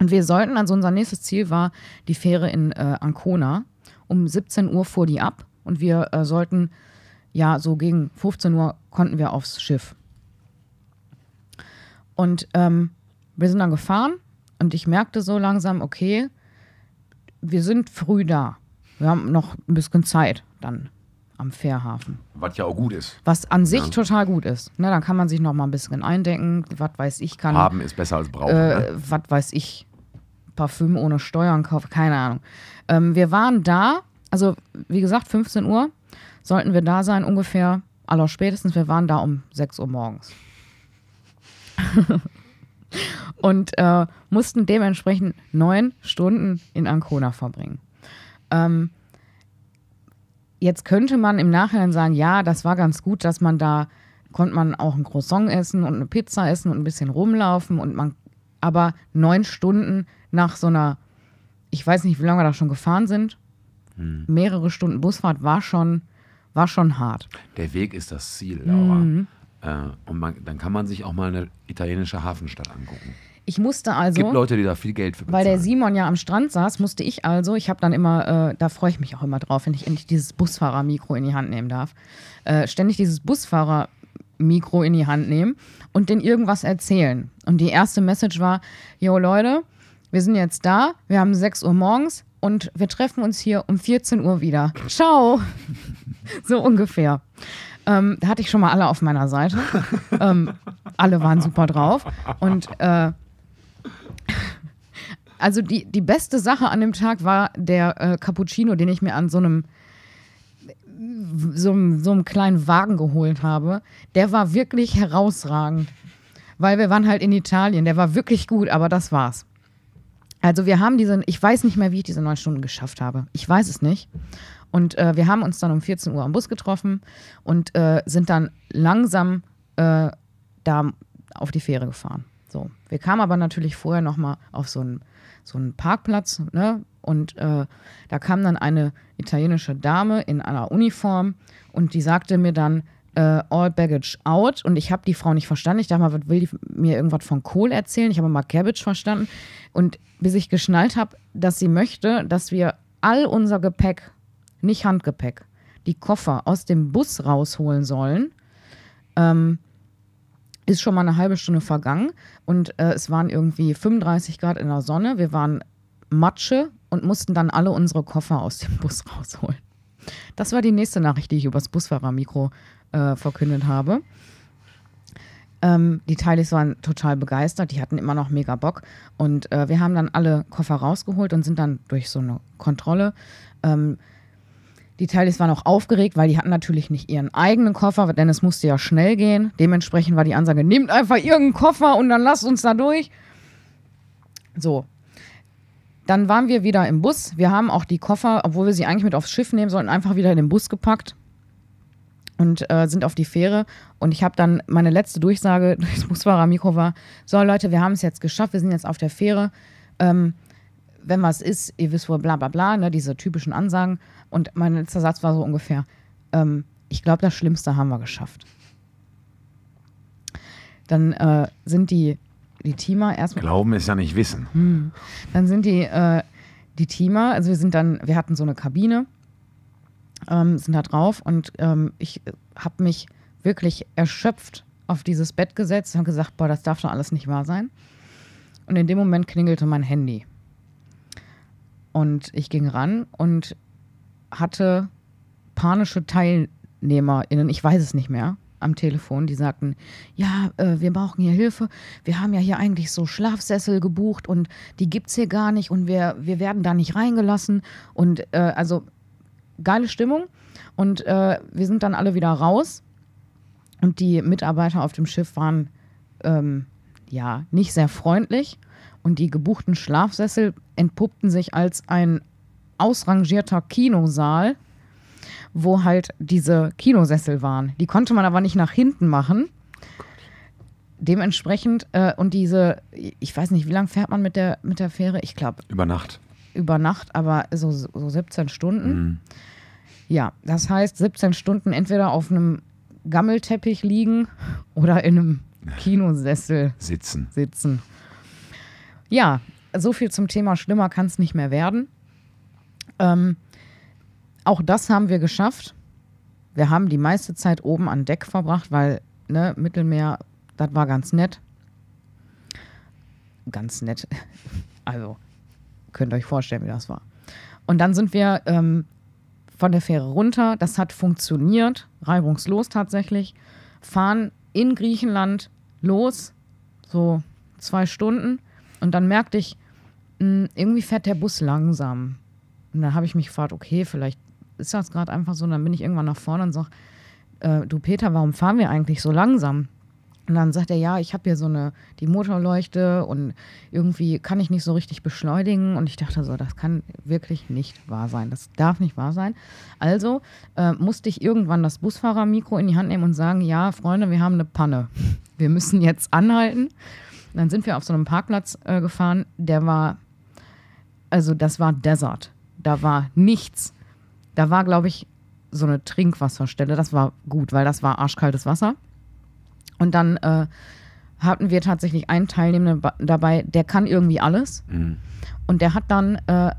Und wir sollten, also unser nächstes Ziel war die Fähre in äh, Ancona. Um 17 Uhr fuhr die ab und wir äh, sollten, ja, so gegen 15 Uhr konnten wir aufs Schiff. Und ähm, wir sind dann gefahren und ich merkte so langsam, okay, wir sind früh da. Wir haben noch ein bisschen Zeit dann am Fährhafen. Was ja auch gut ist. Was an sich Ja. total gut ist. Ne, dann kann man sich noch mal ein bisschen eindecken. Was weiß ich, kann Haben ist besser als brauchen. äh, ne? was weiß ich, Parfüm ohne Steuern kaufen, keine Ahnung. Ähm, wir waren da, also wie gesagt, 15 Uhr sollten wir da sein, ungefähr, aller spätestens, wir waren da um 6 Uhr morgens. Und äh, mussten dementsprechend neun Stunden in Ancona verbringen. Ähm, jetzt könnte man im Nachhinein sagen, ja, das war ganz gut, dass man da konnte man auch ein Croissant essen und eine Pizza essen und ein bisschen rumlaufen und man, aber neun Stunden nach so einer, ich weiß nicht, wie lange wir da schon gefahren sind, mehrere Stunden Busfahrt war schon, war schon hart. Der Weg ist das Ziel, Laura. Mhm. Äh, und man, dann kann man sich auch mal eine italienische Hafenstadt angucken. Ich musste Es also. gibt Leute, die da viel Geld für bezahlen. Weil der Simon ja am Strand saß, musste ich also, ich habe dann immer, äh, da freue ich mich auch immer drauf, wenn ich endlich dieses Busfahrermikro in die Hand nehmen darf, äh, ständig dieses Busfahrermikro in die Hand nehmen und denen irgendwas erzählen. Und die erste Message war, jo Leute, wir sind jetzt da, wir haben 6 Uhr morgens und wir treffen uns hier um 14 Uhr wieder. Ciao. so ungefähr. Ähm, da hatte ich schon mal alle auf meiner Seite. ähm, alle waren super drauf. Und äh, also die, die beste Sache an dem Tag war der äh, Cappuccino, den ich mir an so einem so, so einem kleinen Wagen geholt habe. Der war wirklich herausragend. Weil wir waren halt in Italien. Der war wirklich gut, aber das war's. Also wir haben diese, ich weiß nicht mehr, wie ich diese neun Stunden geschafft habe. Ich weiß es nicht. Und äh, wir haben uns dann um 14 Uhr am Bus getroffen und äh, sind dann langsam äh, da auf die Fähre gefahren. So, wir kamen aber natürlich vorher noch mal auf so einen, so einen Parkplatz, ne? Und äh, da kam dann eine italienische Dame in einer Uniform und die sagte mir dann, äh, All Baggage Out. Und ich habe die Frau nicht verstanden. Ich dachte mal, will die mir irgendwas von Kohl erzählen? Ich habe mal Cabbage verstanden. Und bis ich geschnallt habe, dass sie möchte, dass wir all unser Gepäck, nicht Handgepäck, die Koffer aus dem Bus rausholen sollen, ähm, ist schon mal eine halbe Stunde vergangen. Und äh, es waren irgendwie 35 Grad in der Sonne. Wir waren Matsche und mussten dann alle unsere Koffer aus dem Bus rausholen. Das war die nächste Nachricht, die ich übers Busfahrermikro äh, verkündet habe. Ähm, die Teilis waren total begeistert, die hatten immer noch mega Bock. Und äh, wir haben dann alle Koffer rausgeholt und sind dann durch so eine Kontrolle. Ähm, die Teilis waren auch aufgeregt, weil die hatten natürlich nicht ihren eigenen Koffer, denn es musste ja schnell gehen. Dementsprechend war die Ansage, nehmt einfach irgendeinen Koffer und dann lasst uns da durch. So. Dann waren wir wieder im Bus. Wir haben auch die Koffer, obwohl wir sie eigentlich mit aufs Schiff nehmen sollten, einfach wieder in den Bus gepackt und äh, sind auf die Fähre. Und ich habe dann meine letzte Durchsage durchs Busfahrermikro war: So, Leute, wir haben es jetzt geschafft, wir sind jetzt auf der Fähre. Ähm, wenn was ist, ihr wisst wohl, bla bla bla, ne, diese typischen Ansagen. Und mein letzter Satz war so ungefähr: ähm, Ich glaube, das Schlimmste haben wir geschafft. Dann äh, sind die, die Teamer erstmal. Glauben ist ja nicht Wissen. Hm. Dann sind die, äh, die Teamer, also wir sind dann, wir hatten so eine Kabine ähm, sind da drauf und ähm, ich habe mich wirklich erschöpft auf dieses Bett gesetzt und gesagt, boah, das darf doch alles nicht wahr sein. Und in dem Moment klingelte mein Handy. Und ich ging ran und hatte panische TeilnehmerInnen, ich weiß es nicht mehr, am Telefon, die sagten, ja, äh, wir brauchen hier Hilfe. Wir haben ja hier eigentlich so Schlafsessel gebucht und die gibt es hier gar nicht und wir, wir werden da nicht reingelassen. Und äh, also geile Stimmung. Und äh, wir sind dann alle wieder raus. Und die Mitarbeiter auf dem Schiff waren ähm, ja nicht sehr freundlich. Und die gebuchten Schlafsessel entpuppten sich als ein ausrangierter Kinosaal, wo halt diese Kinosessel waren. Die konnte man aber nicht nach hinten machen. Dementsprechend, äh, und diese, ich weiß nicht, wie lange fährt man mit der, mit der Fähre? Ich glaube. Über Nacht. Über Nacht, aber so, so 17 Stunden. Mhm. Ja, das heißt 17 Stunden entweder auf einem Gammelteppich liegen oder in einem Kinosessel sitzen. sitzen. Ja, so viel zum Thema schlimmer kann es nicht mehr werden. Ähm, auch das haben wir geschafft. Wir haben die meiste Zeit oben an Deck verbracht, weil ne, Mittelmeer, das war ganz nett. Ganz nett. Also, könnt ihr euch vorstellen, wie das war. Und dann sind wir ähm, von der Fähre runter. Das hat funktioniert, reibungslos tatsächlich. Fahren in Griechenland los, so zwei Stunden. Und dann merkte ich, hm, irgendwie fährt der Bus langsam. Und dann habe ich mich gefragt, okay, vielleicht ist das gerade einfach so. Und dann bin ich irgendwann nach vorne und sage, äh, du Peter, warum fahren wir eigentlich so langsam? Und dann sagt er, ja, ich habe hier so eine, die Motorleuchte und irgendwie kann ich nicht so richtig beschleunigen. Und ich dachte so, das kann wirklich nicht wahr sein. Das darf nicht wahr sein. Also äh, musste ich irgendwann das Busfahrermikro in die Hand nehmen und sagen, ja, Freunde, wir haben eine Panne. Wir müssen jetzt anhalten. Und dann sind wir auf so einem Parkplatz äh, gefahren, der war, also das war Desert. Da war nichts. Da war, glaube ich, so eine Trinkwasserstelle. Das war gut, weil das war arschkaltes Wasser. Und dann äh, hatten wir tatsächlich einen Teilnehmer dabei, der kann irgendwie alles. Mhm. Und der hat dann äh,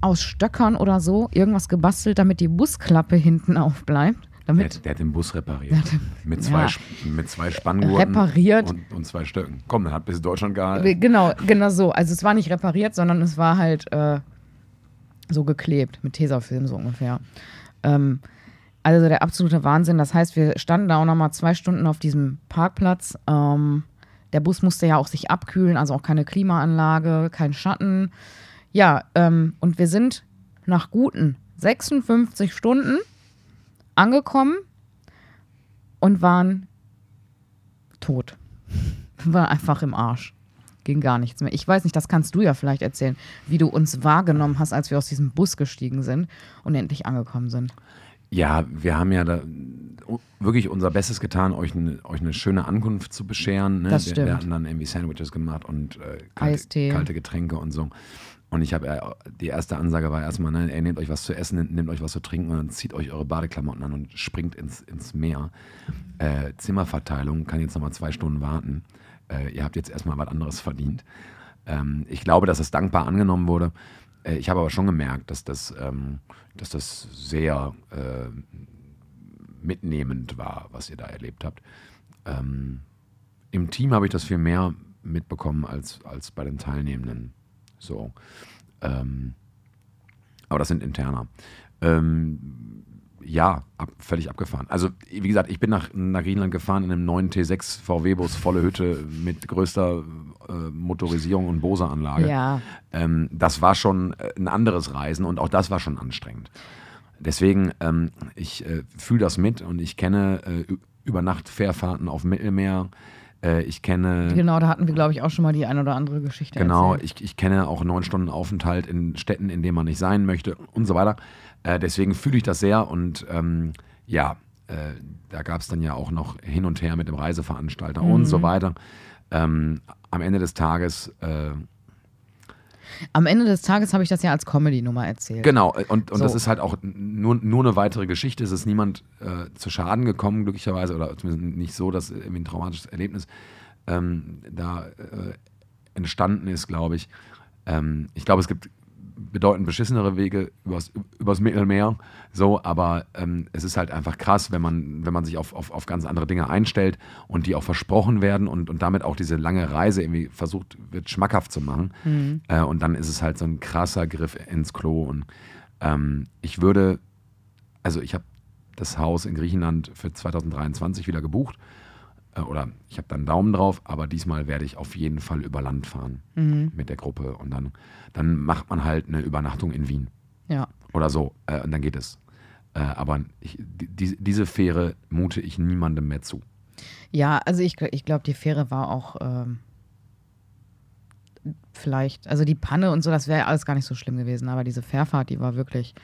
aus Stöckern oder so irgendwas gebastelt, damit die Busklappe hinten aufbleibt. Damit der, der hat den Bus repariert. Den, mit, zwei, ja, mit zwei Spanngurten repariert. Und, und, zwei Stöcken. Komm, dann hat bis Deutschland gehalten. Genau, genau so. Also es war nicht repariert, sondern es war halt äh, so geklebt mit Tesafilm so ungefähr. Ähm, also der absolute Wahnsinn. Das heißt, wir standen da auch nochmal zwei Stunden auf diesem Parkplatz. Ähm, der Bus musste ja auch sich abkühlen, also auch keine Klimaanlage, kein Schatten. Ja, ähm, und wir sind nach guten 56 Stunden angekommen und waren tot. War einfach im Arsch. Ging gar nichts mehr. Ich weiß nicht, das kannst du ja vielleicht erzählen, wie du uns wahrgenommen hast, als wir aus diesem Bus gestiegen sind und endlich angekommen sind. Ja, wir haben ja da wirklich unser Bestes getan, euch eine, euch eine schöne Ankunft zu bescheren. Ne? Das stimmt. Wir, wir hatten dann irgendwie Sandwiches gemacht und äh, kalte, kalte, Getränke und so. Und ich habe, äh, die erste Ansage war erstmal, ne, ey, nehmt euch was zu essen, nehmt euch was zu trinken und dann zieht euch eure Badeklamotten an und springt ins, ins Meer. Äh, Zimmerverteilung kann jetzt nochmal zwei Stunden warten. Äh, ihr habt jetzt erstmal was anderes verdient. Ähm, ich glaube, dass es dankbar angenommen wurde. Äh, ich habe aber schon gemerkt, dass das, ähm, dass das sehr äh, mitnehmend war, was ihr da erlebt habt. Ähm, Im Team habe ich das viel mehr mitbekommen als, als bei den Teilnehmenden. So. Ähm, aber das sind interner. Ähm, ja, ab, völlig abgefahren. Also, wie gesagt, ich bin nach, nach Griechenland gefahren in einem neuen T6 VW-Bus, volle Hütte mit größter äh, Motorisierung und Bose-Anlage. Ja. Ähm, das war schon äh, ein anderes Reisen und auch das war schon anstrengend. Deswegen, ähm, ich äh, fühle das mit und ich kenne äh, Übernachtfährfahrten auf dem Mittelmeer. Äh, ich kenne. Genau, da hatten wir, glaube ich, auch schon mal die ein oder andere Geschichte. Genau, ich, ich kenne auch neun Stunden Aufenthalt in Städten, in denen man nicht sein möchte und so weiter. Äh, deswegen fühle ich das sehr und ähm, ja, äh, da gab es dann ja auch noch hin und her mit dem Reiseveranstalter Mhm. und so weiter. Ähm, am Ende des Tages, äh, Am Ende des Tages habe ich das ja als Comedy-Nummer erzählt. genau, äh, und, und das So. ist halt auch nur, nur eine weitere Geschichte. Es ist niemand äh, zu Schaden gekommen, glücklicherweise, oder zumindest nicht so, dass irgendwie ein traumatisches Erlebnis ähm, da äh, entstanden ist, glaube ich. Ähm, ich glaube, es gibt bedeutend beschissenere Wege übers, übers Mittelmeer, so, aber ähm, es ist halt einfach krass, wenn man, wenn man sich auf, auf, auf ganz andere Dinge einstellt und die auch versprochen werden und, und damit auch diese lange Reise irgendwie versucht wird, schmackhaft zu machen. Äh, und dann ist es halt so ein krasser Griff ins Klo. Und ähm, ich würde, also ich habe das Haus in Griechenland für 2023 wieder gebucht. Äh, oder ich habe da einen Daumen drauf, aber diesmal werde ich auf jeden Fall über Land fahren mit der Gruppe. Und dann, dann macht man halt eine Übernachtung in Wien Ja. oder so. Äh, und dann geht es. Äh, aber ich, die, diese Fähre mute ich niemandem mehr zu. Ja, also ich, ich glaube, die Fähre war auch ähm, vielleicht, also die Panne und so, das wäre alles gar nicht so schlimm gewesen, aber diese Fährfahrt, die war wirklich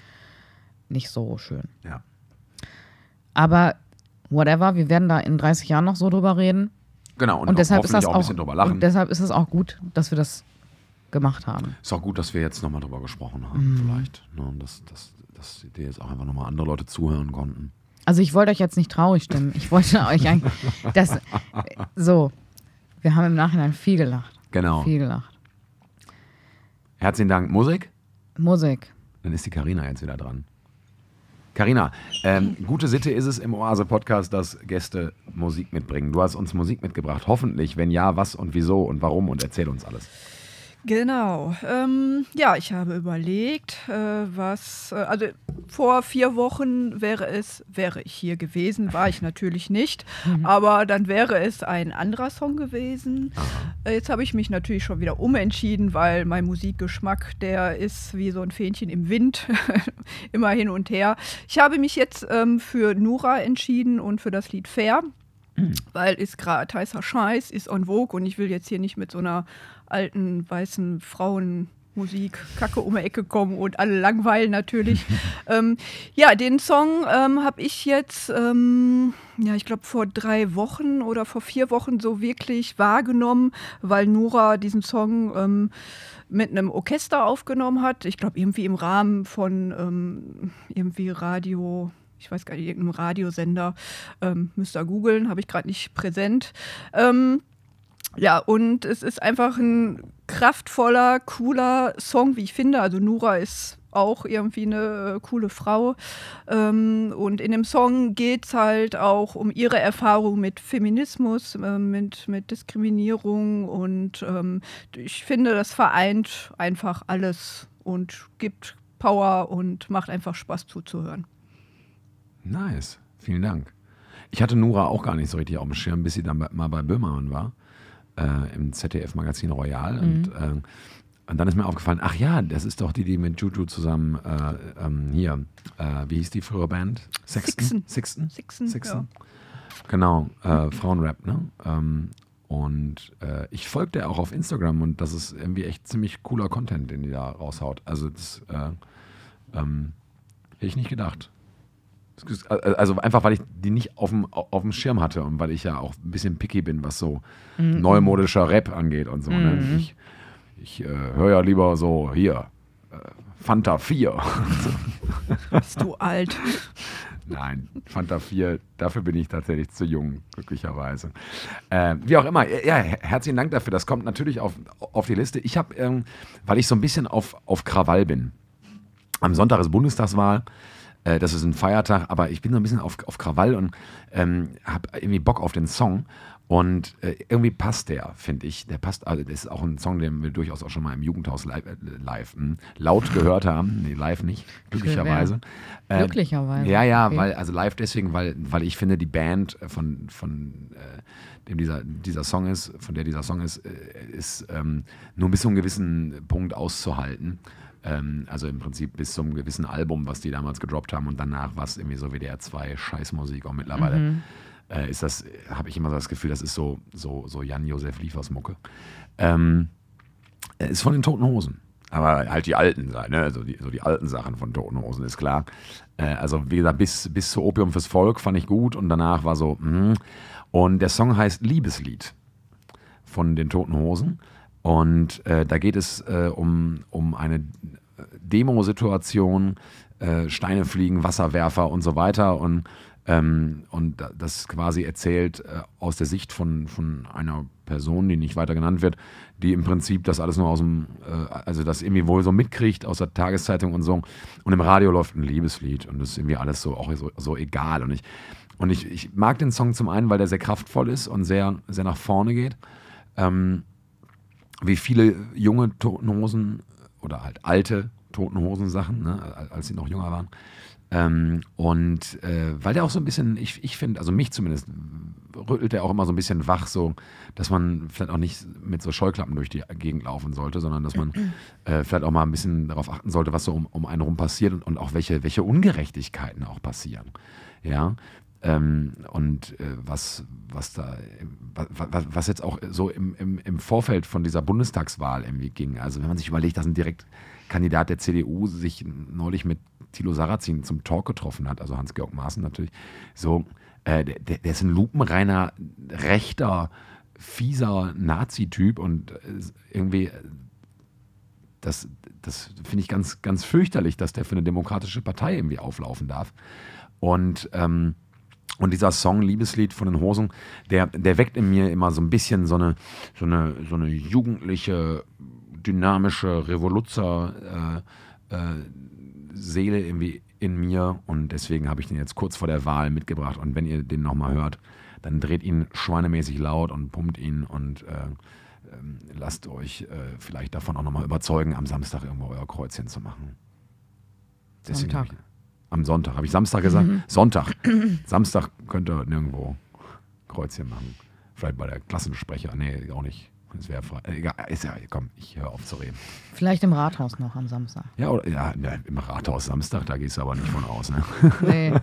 nicht so schön. Ja. Aber whatever, wir werden da in 30 Jahren noch so drüber reden. Genau, und, Und, deshalb ist das auch ein bisschen drüber lachen. und deshalb ist es auch gut, dass wir das gemacht haben. Ist auch gut, dass wir jetzt nochmal drüber gesprochen haben, Mhm. vielleicht. Ne, und dass, dass, dass dir jetzt auch einfach nochmal andere Leute zuhören konnten. Also ich wollte euch jetzt nicht traurig stimmen. Ich wollte euch eigentlich, das, so, wir haben im Nachhinein viel gelacht. Genau. Viel gelacht. Herzlichen Dank. Musik? Musik. Dann ist die Karina jetzt wieder dran. Karina, ähm, gute Sitte ist es im Oase-Podcast, dass Gäste Musik mitbringen. Du hast uns Musik mitgebracht. Hoffentlich. Wenn ja, was und wieso und warum und erzähl uns alles. Genau. Ähm, ja, ich habe überlegt, äh, was, äh, also vor vier Wochen wäre es, wäre ich hier gewesen, war ich natürlich nicht, aber dann wäre es ein anderer Song gewesen. Äh, jetzt habe ich mich natürlich schon wieder umentschieden, weil mein Musikgeschmack, der ist wie so ein Fähnchen im Wind, immer hin und her. Ich habe mich jetzt ähm, für Nura entschieden und für das Lied Fair weil ist gerade heißer Scheiß, ist on Vogue und ich will jetzt hier nicht mit so einer alten weißen Frauenmusik Kacke um die Ecke kommen und alle langweilen natürlich. ähm, ja, den Song ähm, habe ich jetzt, ähm, ja, ich glaube vor drei Wochen oder vor vier Wochen so wirklich wahrgenommen, weil Nora diesen Song ähm, mit einem Orchester aufgenommen hat. Ich glaube irgendwie im Rahmen von ähm, irgendwie Radio ich weiß gar nicht, irgendeinem Radiosender, ähm, müsst ihr googeln, habe ich gerade nicht präsent. Ähm, ja, und es ist einfach ein kraftvoller, cooler Song, wie ich finde. Also Nura ist auch irgendwie eine äh, coole Frau. Ähm, und in dem Song geht es halt auch um ihre Erfahrung mit Feminismus, äh, mit, mit Diskriminierung. Und ähm, ich finde, das vereint einfach alles und gibt Power und macht einfach Spaß zuzuhören. Nice. Vielen Dank. Ich hatte Nura auch gar nicht so richtig auf dem Schirm, bis sie dann bei, mal bei Böhmermann war, äh, im ZDF-Magazin Royal. Und, äh, und dann ist mir aufgefallen, ach ja, das ist doch die, die mit Juju zusammen äh, ähm, hier, äh, wie hieß die frühere Band? Sexton? Sixten. Sixten? Sixten, Genau, äh, Frauenrap, ne? Ähm, und äh, ich folge der auch auf Instagram und das ist irgendwie echt ziemlich cooler Content, den die da raushaut. Also das äh, ähm, hätte ich nicht gedacht. Also einfach, weil ich die nicht auf dem, auf dem Schirm hatte und weil ich ja auch ein bisschen picky bin, was so neumodischer Rap angeht und so. Ne? Ich, ich äh, höre ja lieber so hier, äh, Fanta 4. Bist du alt? Nein, Fanta 4, dafür bin ich tatsächlich zu jung, glücklicherweise. Äh, wie auch immer, ja, herzlichen Dank dafür. Das kommt natürlich auf, auf die Liste. Ich habe, ähm, weil ich so ein bisschen auf, auf Krawall bin. Am Sonntag ist Bundestagswahl. Äh, das ist ein Feiertag, aber ich bin so ein bisschen auf, auf Krawall und ähm, habe irgendwie Bock auf den Song. Und äh, irgendwie passt der, finde ich. Der passt, also das ist auch ein Song, den wir durchaus auch schon mal im Jugendhaus live, äh, live mh, hm, laut gehört haben. Nee, live nicht, glücklicherweise. Ähm, glücklicherweise. Ja, ja, okay. weil, also live deswegen, weil, weil ich finde, die Band von, von äh, dem dieser, dieser Song ist, von der dieser Song ist, äh, ist ähm, nur bis zu einem gewissen Punkt auszuhalten. Ähm, also im Prinzip bis zum gewissen Album, was die damals gedroppt haben und danach war es irgendwie so WDR 2 Scheißmusik auch mittlerweile. Mhm äh, ist das, habe ich immer das Gefühl, das ist so, so, so Jan-Josef Liefers Mucke. Ähm, ist von den Toten Hosen. Aber halt die alten, ne? also die, so die alten Sachen von Toten Hosen, ist klar. Äh, also wie gesagt, bis, bis zu Opium fürs Volk fand ich gut und danach war so, mh. Und der Song heißt Liebeslied von den Toten Hosen. Und äh, da geht es äh, um, um eine Demosituation, äh, Steine fliegen, Wasserwerfer und so weiter. Und ähm, und das quasi erzählt äh, aus der Sicht von, von einer Person, die nicht weiter genannt wird, die im Prinzip das alles nur aus dem, äh, also das irgendwie wohl so mitkriegt aus der Tageszeitung und so. Und im Radio läuft ein Liebeslied und das ist irgendwie alles so auch so, so egal. Und ich, und ich, ich mag den Song zum einen, weil der sehr kraftvoll ist und sehr, sehr nach vorne geht. Ähm, wie viele junge Totenhosen oder halt alte Totenhosen-Sachen, ne, als sie noch jünger waren, ähm, und äh, weil der auch so ein bisschen, ich, ich finde, also mich zumindest, rüttelt er auch immer so ein bisschen wach, so, dass man vielleicht auch nicht mit so Scheuklappen durch die Gegend laufen sollte, sondern dass man äh, vielleicht auch mal ein bisschen darauf achten sollte, was so um, um einen rum passiert und, und auch welche, welche Ungerechtigkeiten auch passieren. Ja. Ähm, und äh, was, was da, was, was, jetzt auch so im, im, im Vorfeld von dieser Bundestagswahl irgendwie ging. Also wenn man sich überlegt, dass ein Direktkandidat der CDU sich neulich mit Thilo Sarrazin zum Talk getroffen hat, also Hans-Georg Maaßen natürlich, so, äh, der, der, ist ein lupenreiner, rechter, fieser Nazi-Typ und äh, irgendwie, äh, das, das finde ich ganz, ganz fürchterlich, dass der für eine demokratische Partei irgendwie auflaufen darf. Und, ähm, und dieser Song, Liebeslied von den Hosen, der, der weckt in mir immer so ein bisschen so eine, so eine, so eine jugendliche, dynamische Revoluzer, äh, äh, Seele irgendwie in mir und deswegen habe ich den jetzt kurz vor der Wahl mitgebracht. Und wenn ihr den nochmal hört, dann dreht ihn schweinemäßig laut und pumpt ihn und äh, ähm, lasst euch äh, vielleicht davon auch nochmal überzeugen, am Samstag irgendwo euer Kreuzchen zu machen. Deswegen Sonntag. Am Sonntag, habe ich Samstag gesagt? Mhm. Sonntag. Samstag könnt ihr nirgendwo Kreuzchen machen. Vielleicht bei der Klassensprecher. Nee, auch nicht. Es wäre äh, egal, ist ja, komm, ich höre auf zu reden. Vielleicht im Rathaus noch am Samstag. Ja, oder, ja, ja im Rathaus Samstag, da gehst du aber nicht von aus. Ne? Nee.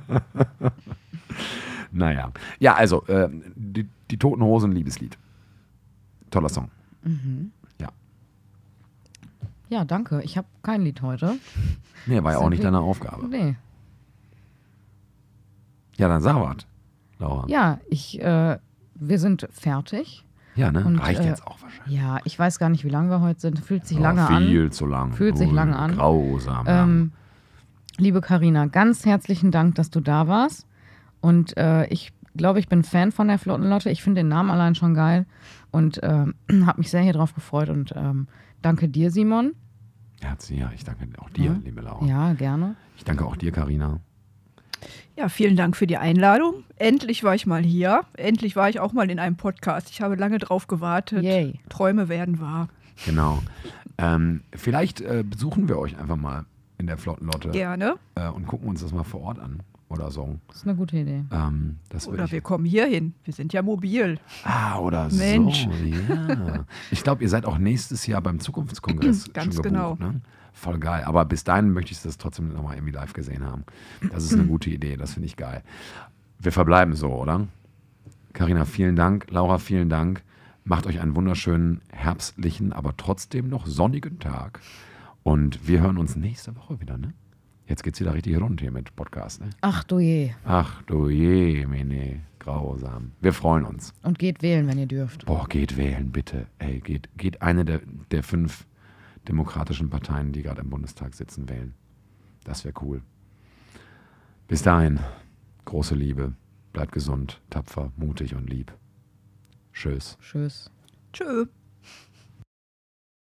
naja. Ja, also, äh, die, die Toten Hosen, Liebeslied. Toller Song. Mhm. Ja. Ja, danke. Ich habe kein Lied heute. Nee, war ja auch nicht deine Aufgabe. Nee. Ja, dann sag was, Laura. Ja, ich, äh, wir sind fertig. Ja, ne? Und, Reicht äh, jetzt auch wahrscheinlich. Ja, ich weiß gar nicht, wie lange wir heute sind. Fühlt sich Oh, lange an. Viel zu lang. Fühlt sich Ui, lange an. Grausam. Ähm, liebe Karina, ganz herzlichen Dank, dass du da warst. Und äh, ich glaube, ich bin Fan von der Flottenlotte. Ich finde den Namen allein schon geil und ähm, habe mich sehr hier drauf gefreut. Und ähm, danke dir, Simon. Herzlich, ja, ich danke auch dir, Ja. liebe Laura. Ja, gerne. Ich danke auch dir, Karina. Ja, vielen Dank für die Einladung. Endlich war ich mal hier. Endlich war ich auch mal in einem Podcast. Ich habe lange drauf gewartet. Yay. Träume werden wahr. Genau. ähm, vielleicht äh, besuchen wir euch einfach mal in der Flottenlotte Gerne. äh, und gucken uns das mal vor Ort an oder so. Das ist eine gute Idee. Ähm, Oder wir kommen hier hin. Wir sind ja mobil. ah, oder Mensch. so, ja. Ich glaube, ihr seid auch nächstes Jahr beim Zukunftskongress Ganz schon gebucht, genau. ne? Voll geil. Aber bis dahin möchte ich das trotzdem nochmal irgendwie live gesehen haben. Das ist eine gute Idee, das finde ich geil. Wir verbleiben so, oder? Karina, vielen Dank. Laura, vielen Dank. Macht euch einen wunderschönen herbstlichen, aber trotzdem noch sonnigen Tag. Und wir hören uns nächste Woche wieder, ne? Jetzt geht's wieder richtig rund hier mit Podcast, ne? Ach du je. Ach du je, meine Grausam. Wir freuen uns. Und geht wählen, wenn ihr dürft. Boah, geht wählen, bitte. Ey, geht, geht eine der, der fünf demokratischen Parteien, die gerade im Bundestag sitzen, wählen. Das wäre cool. Bis dahin, große Liebe. Bleibt gesund, tapfer, mutig und lieb. Tschüss. Tschüss. Tschö.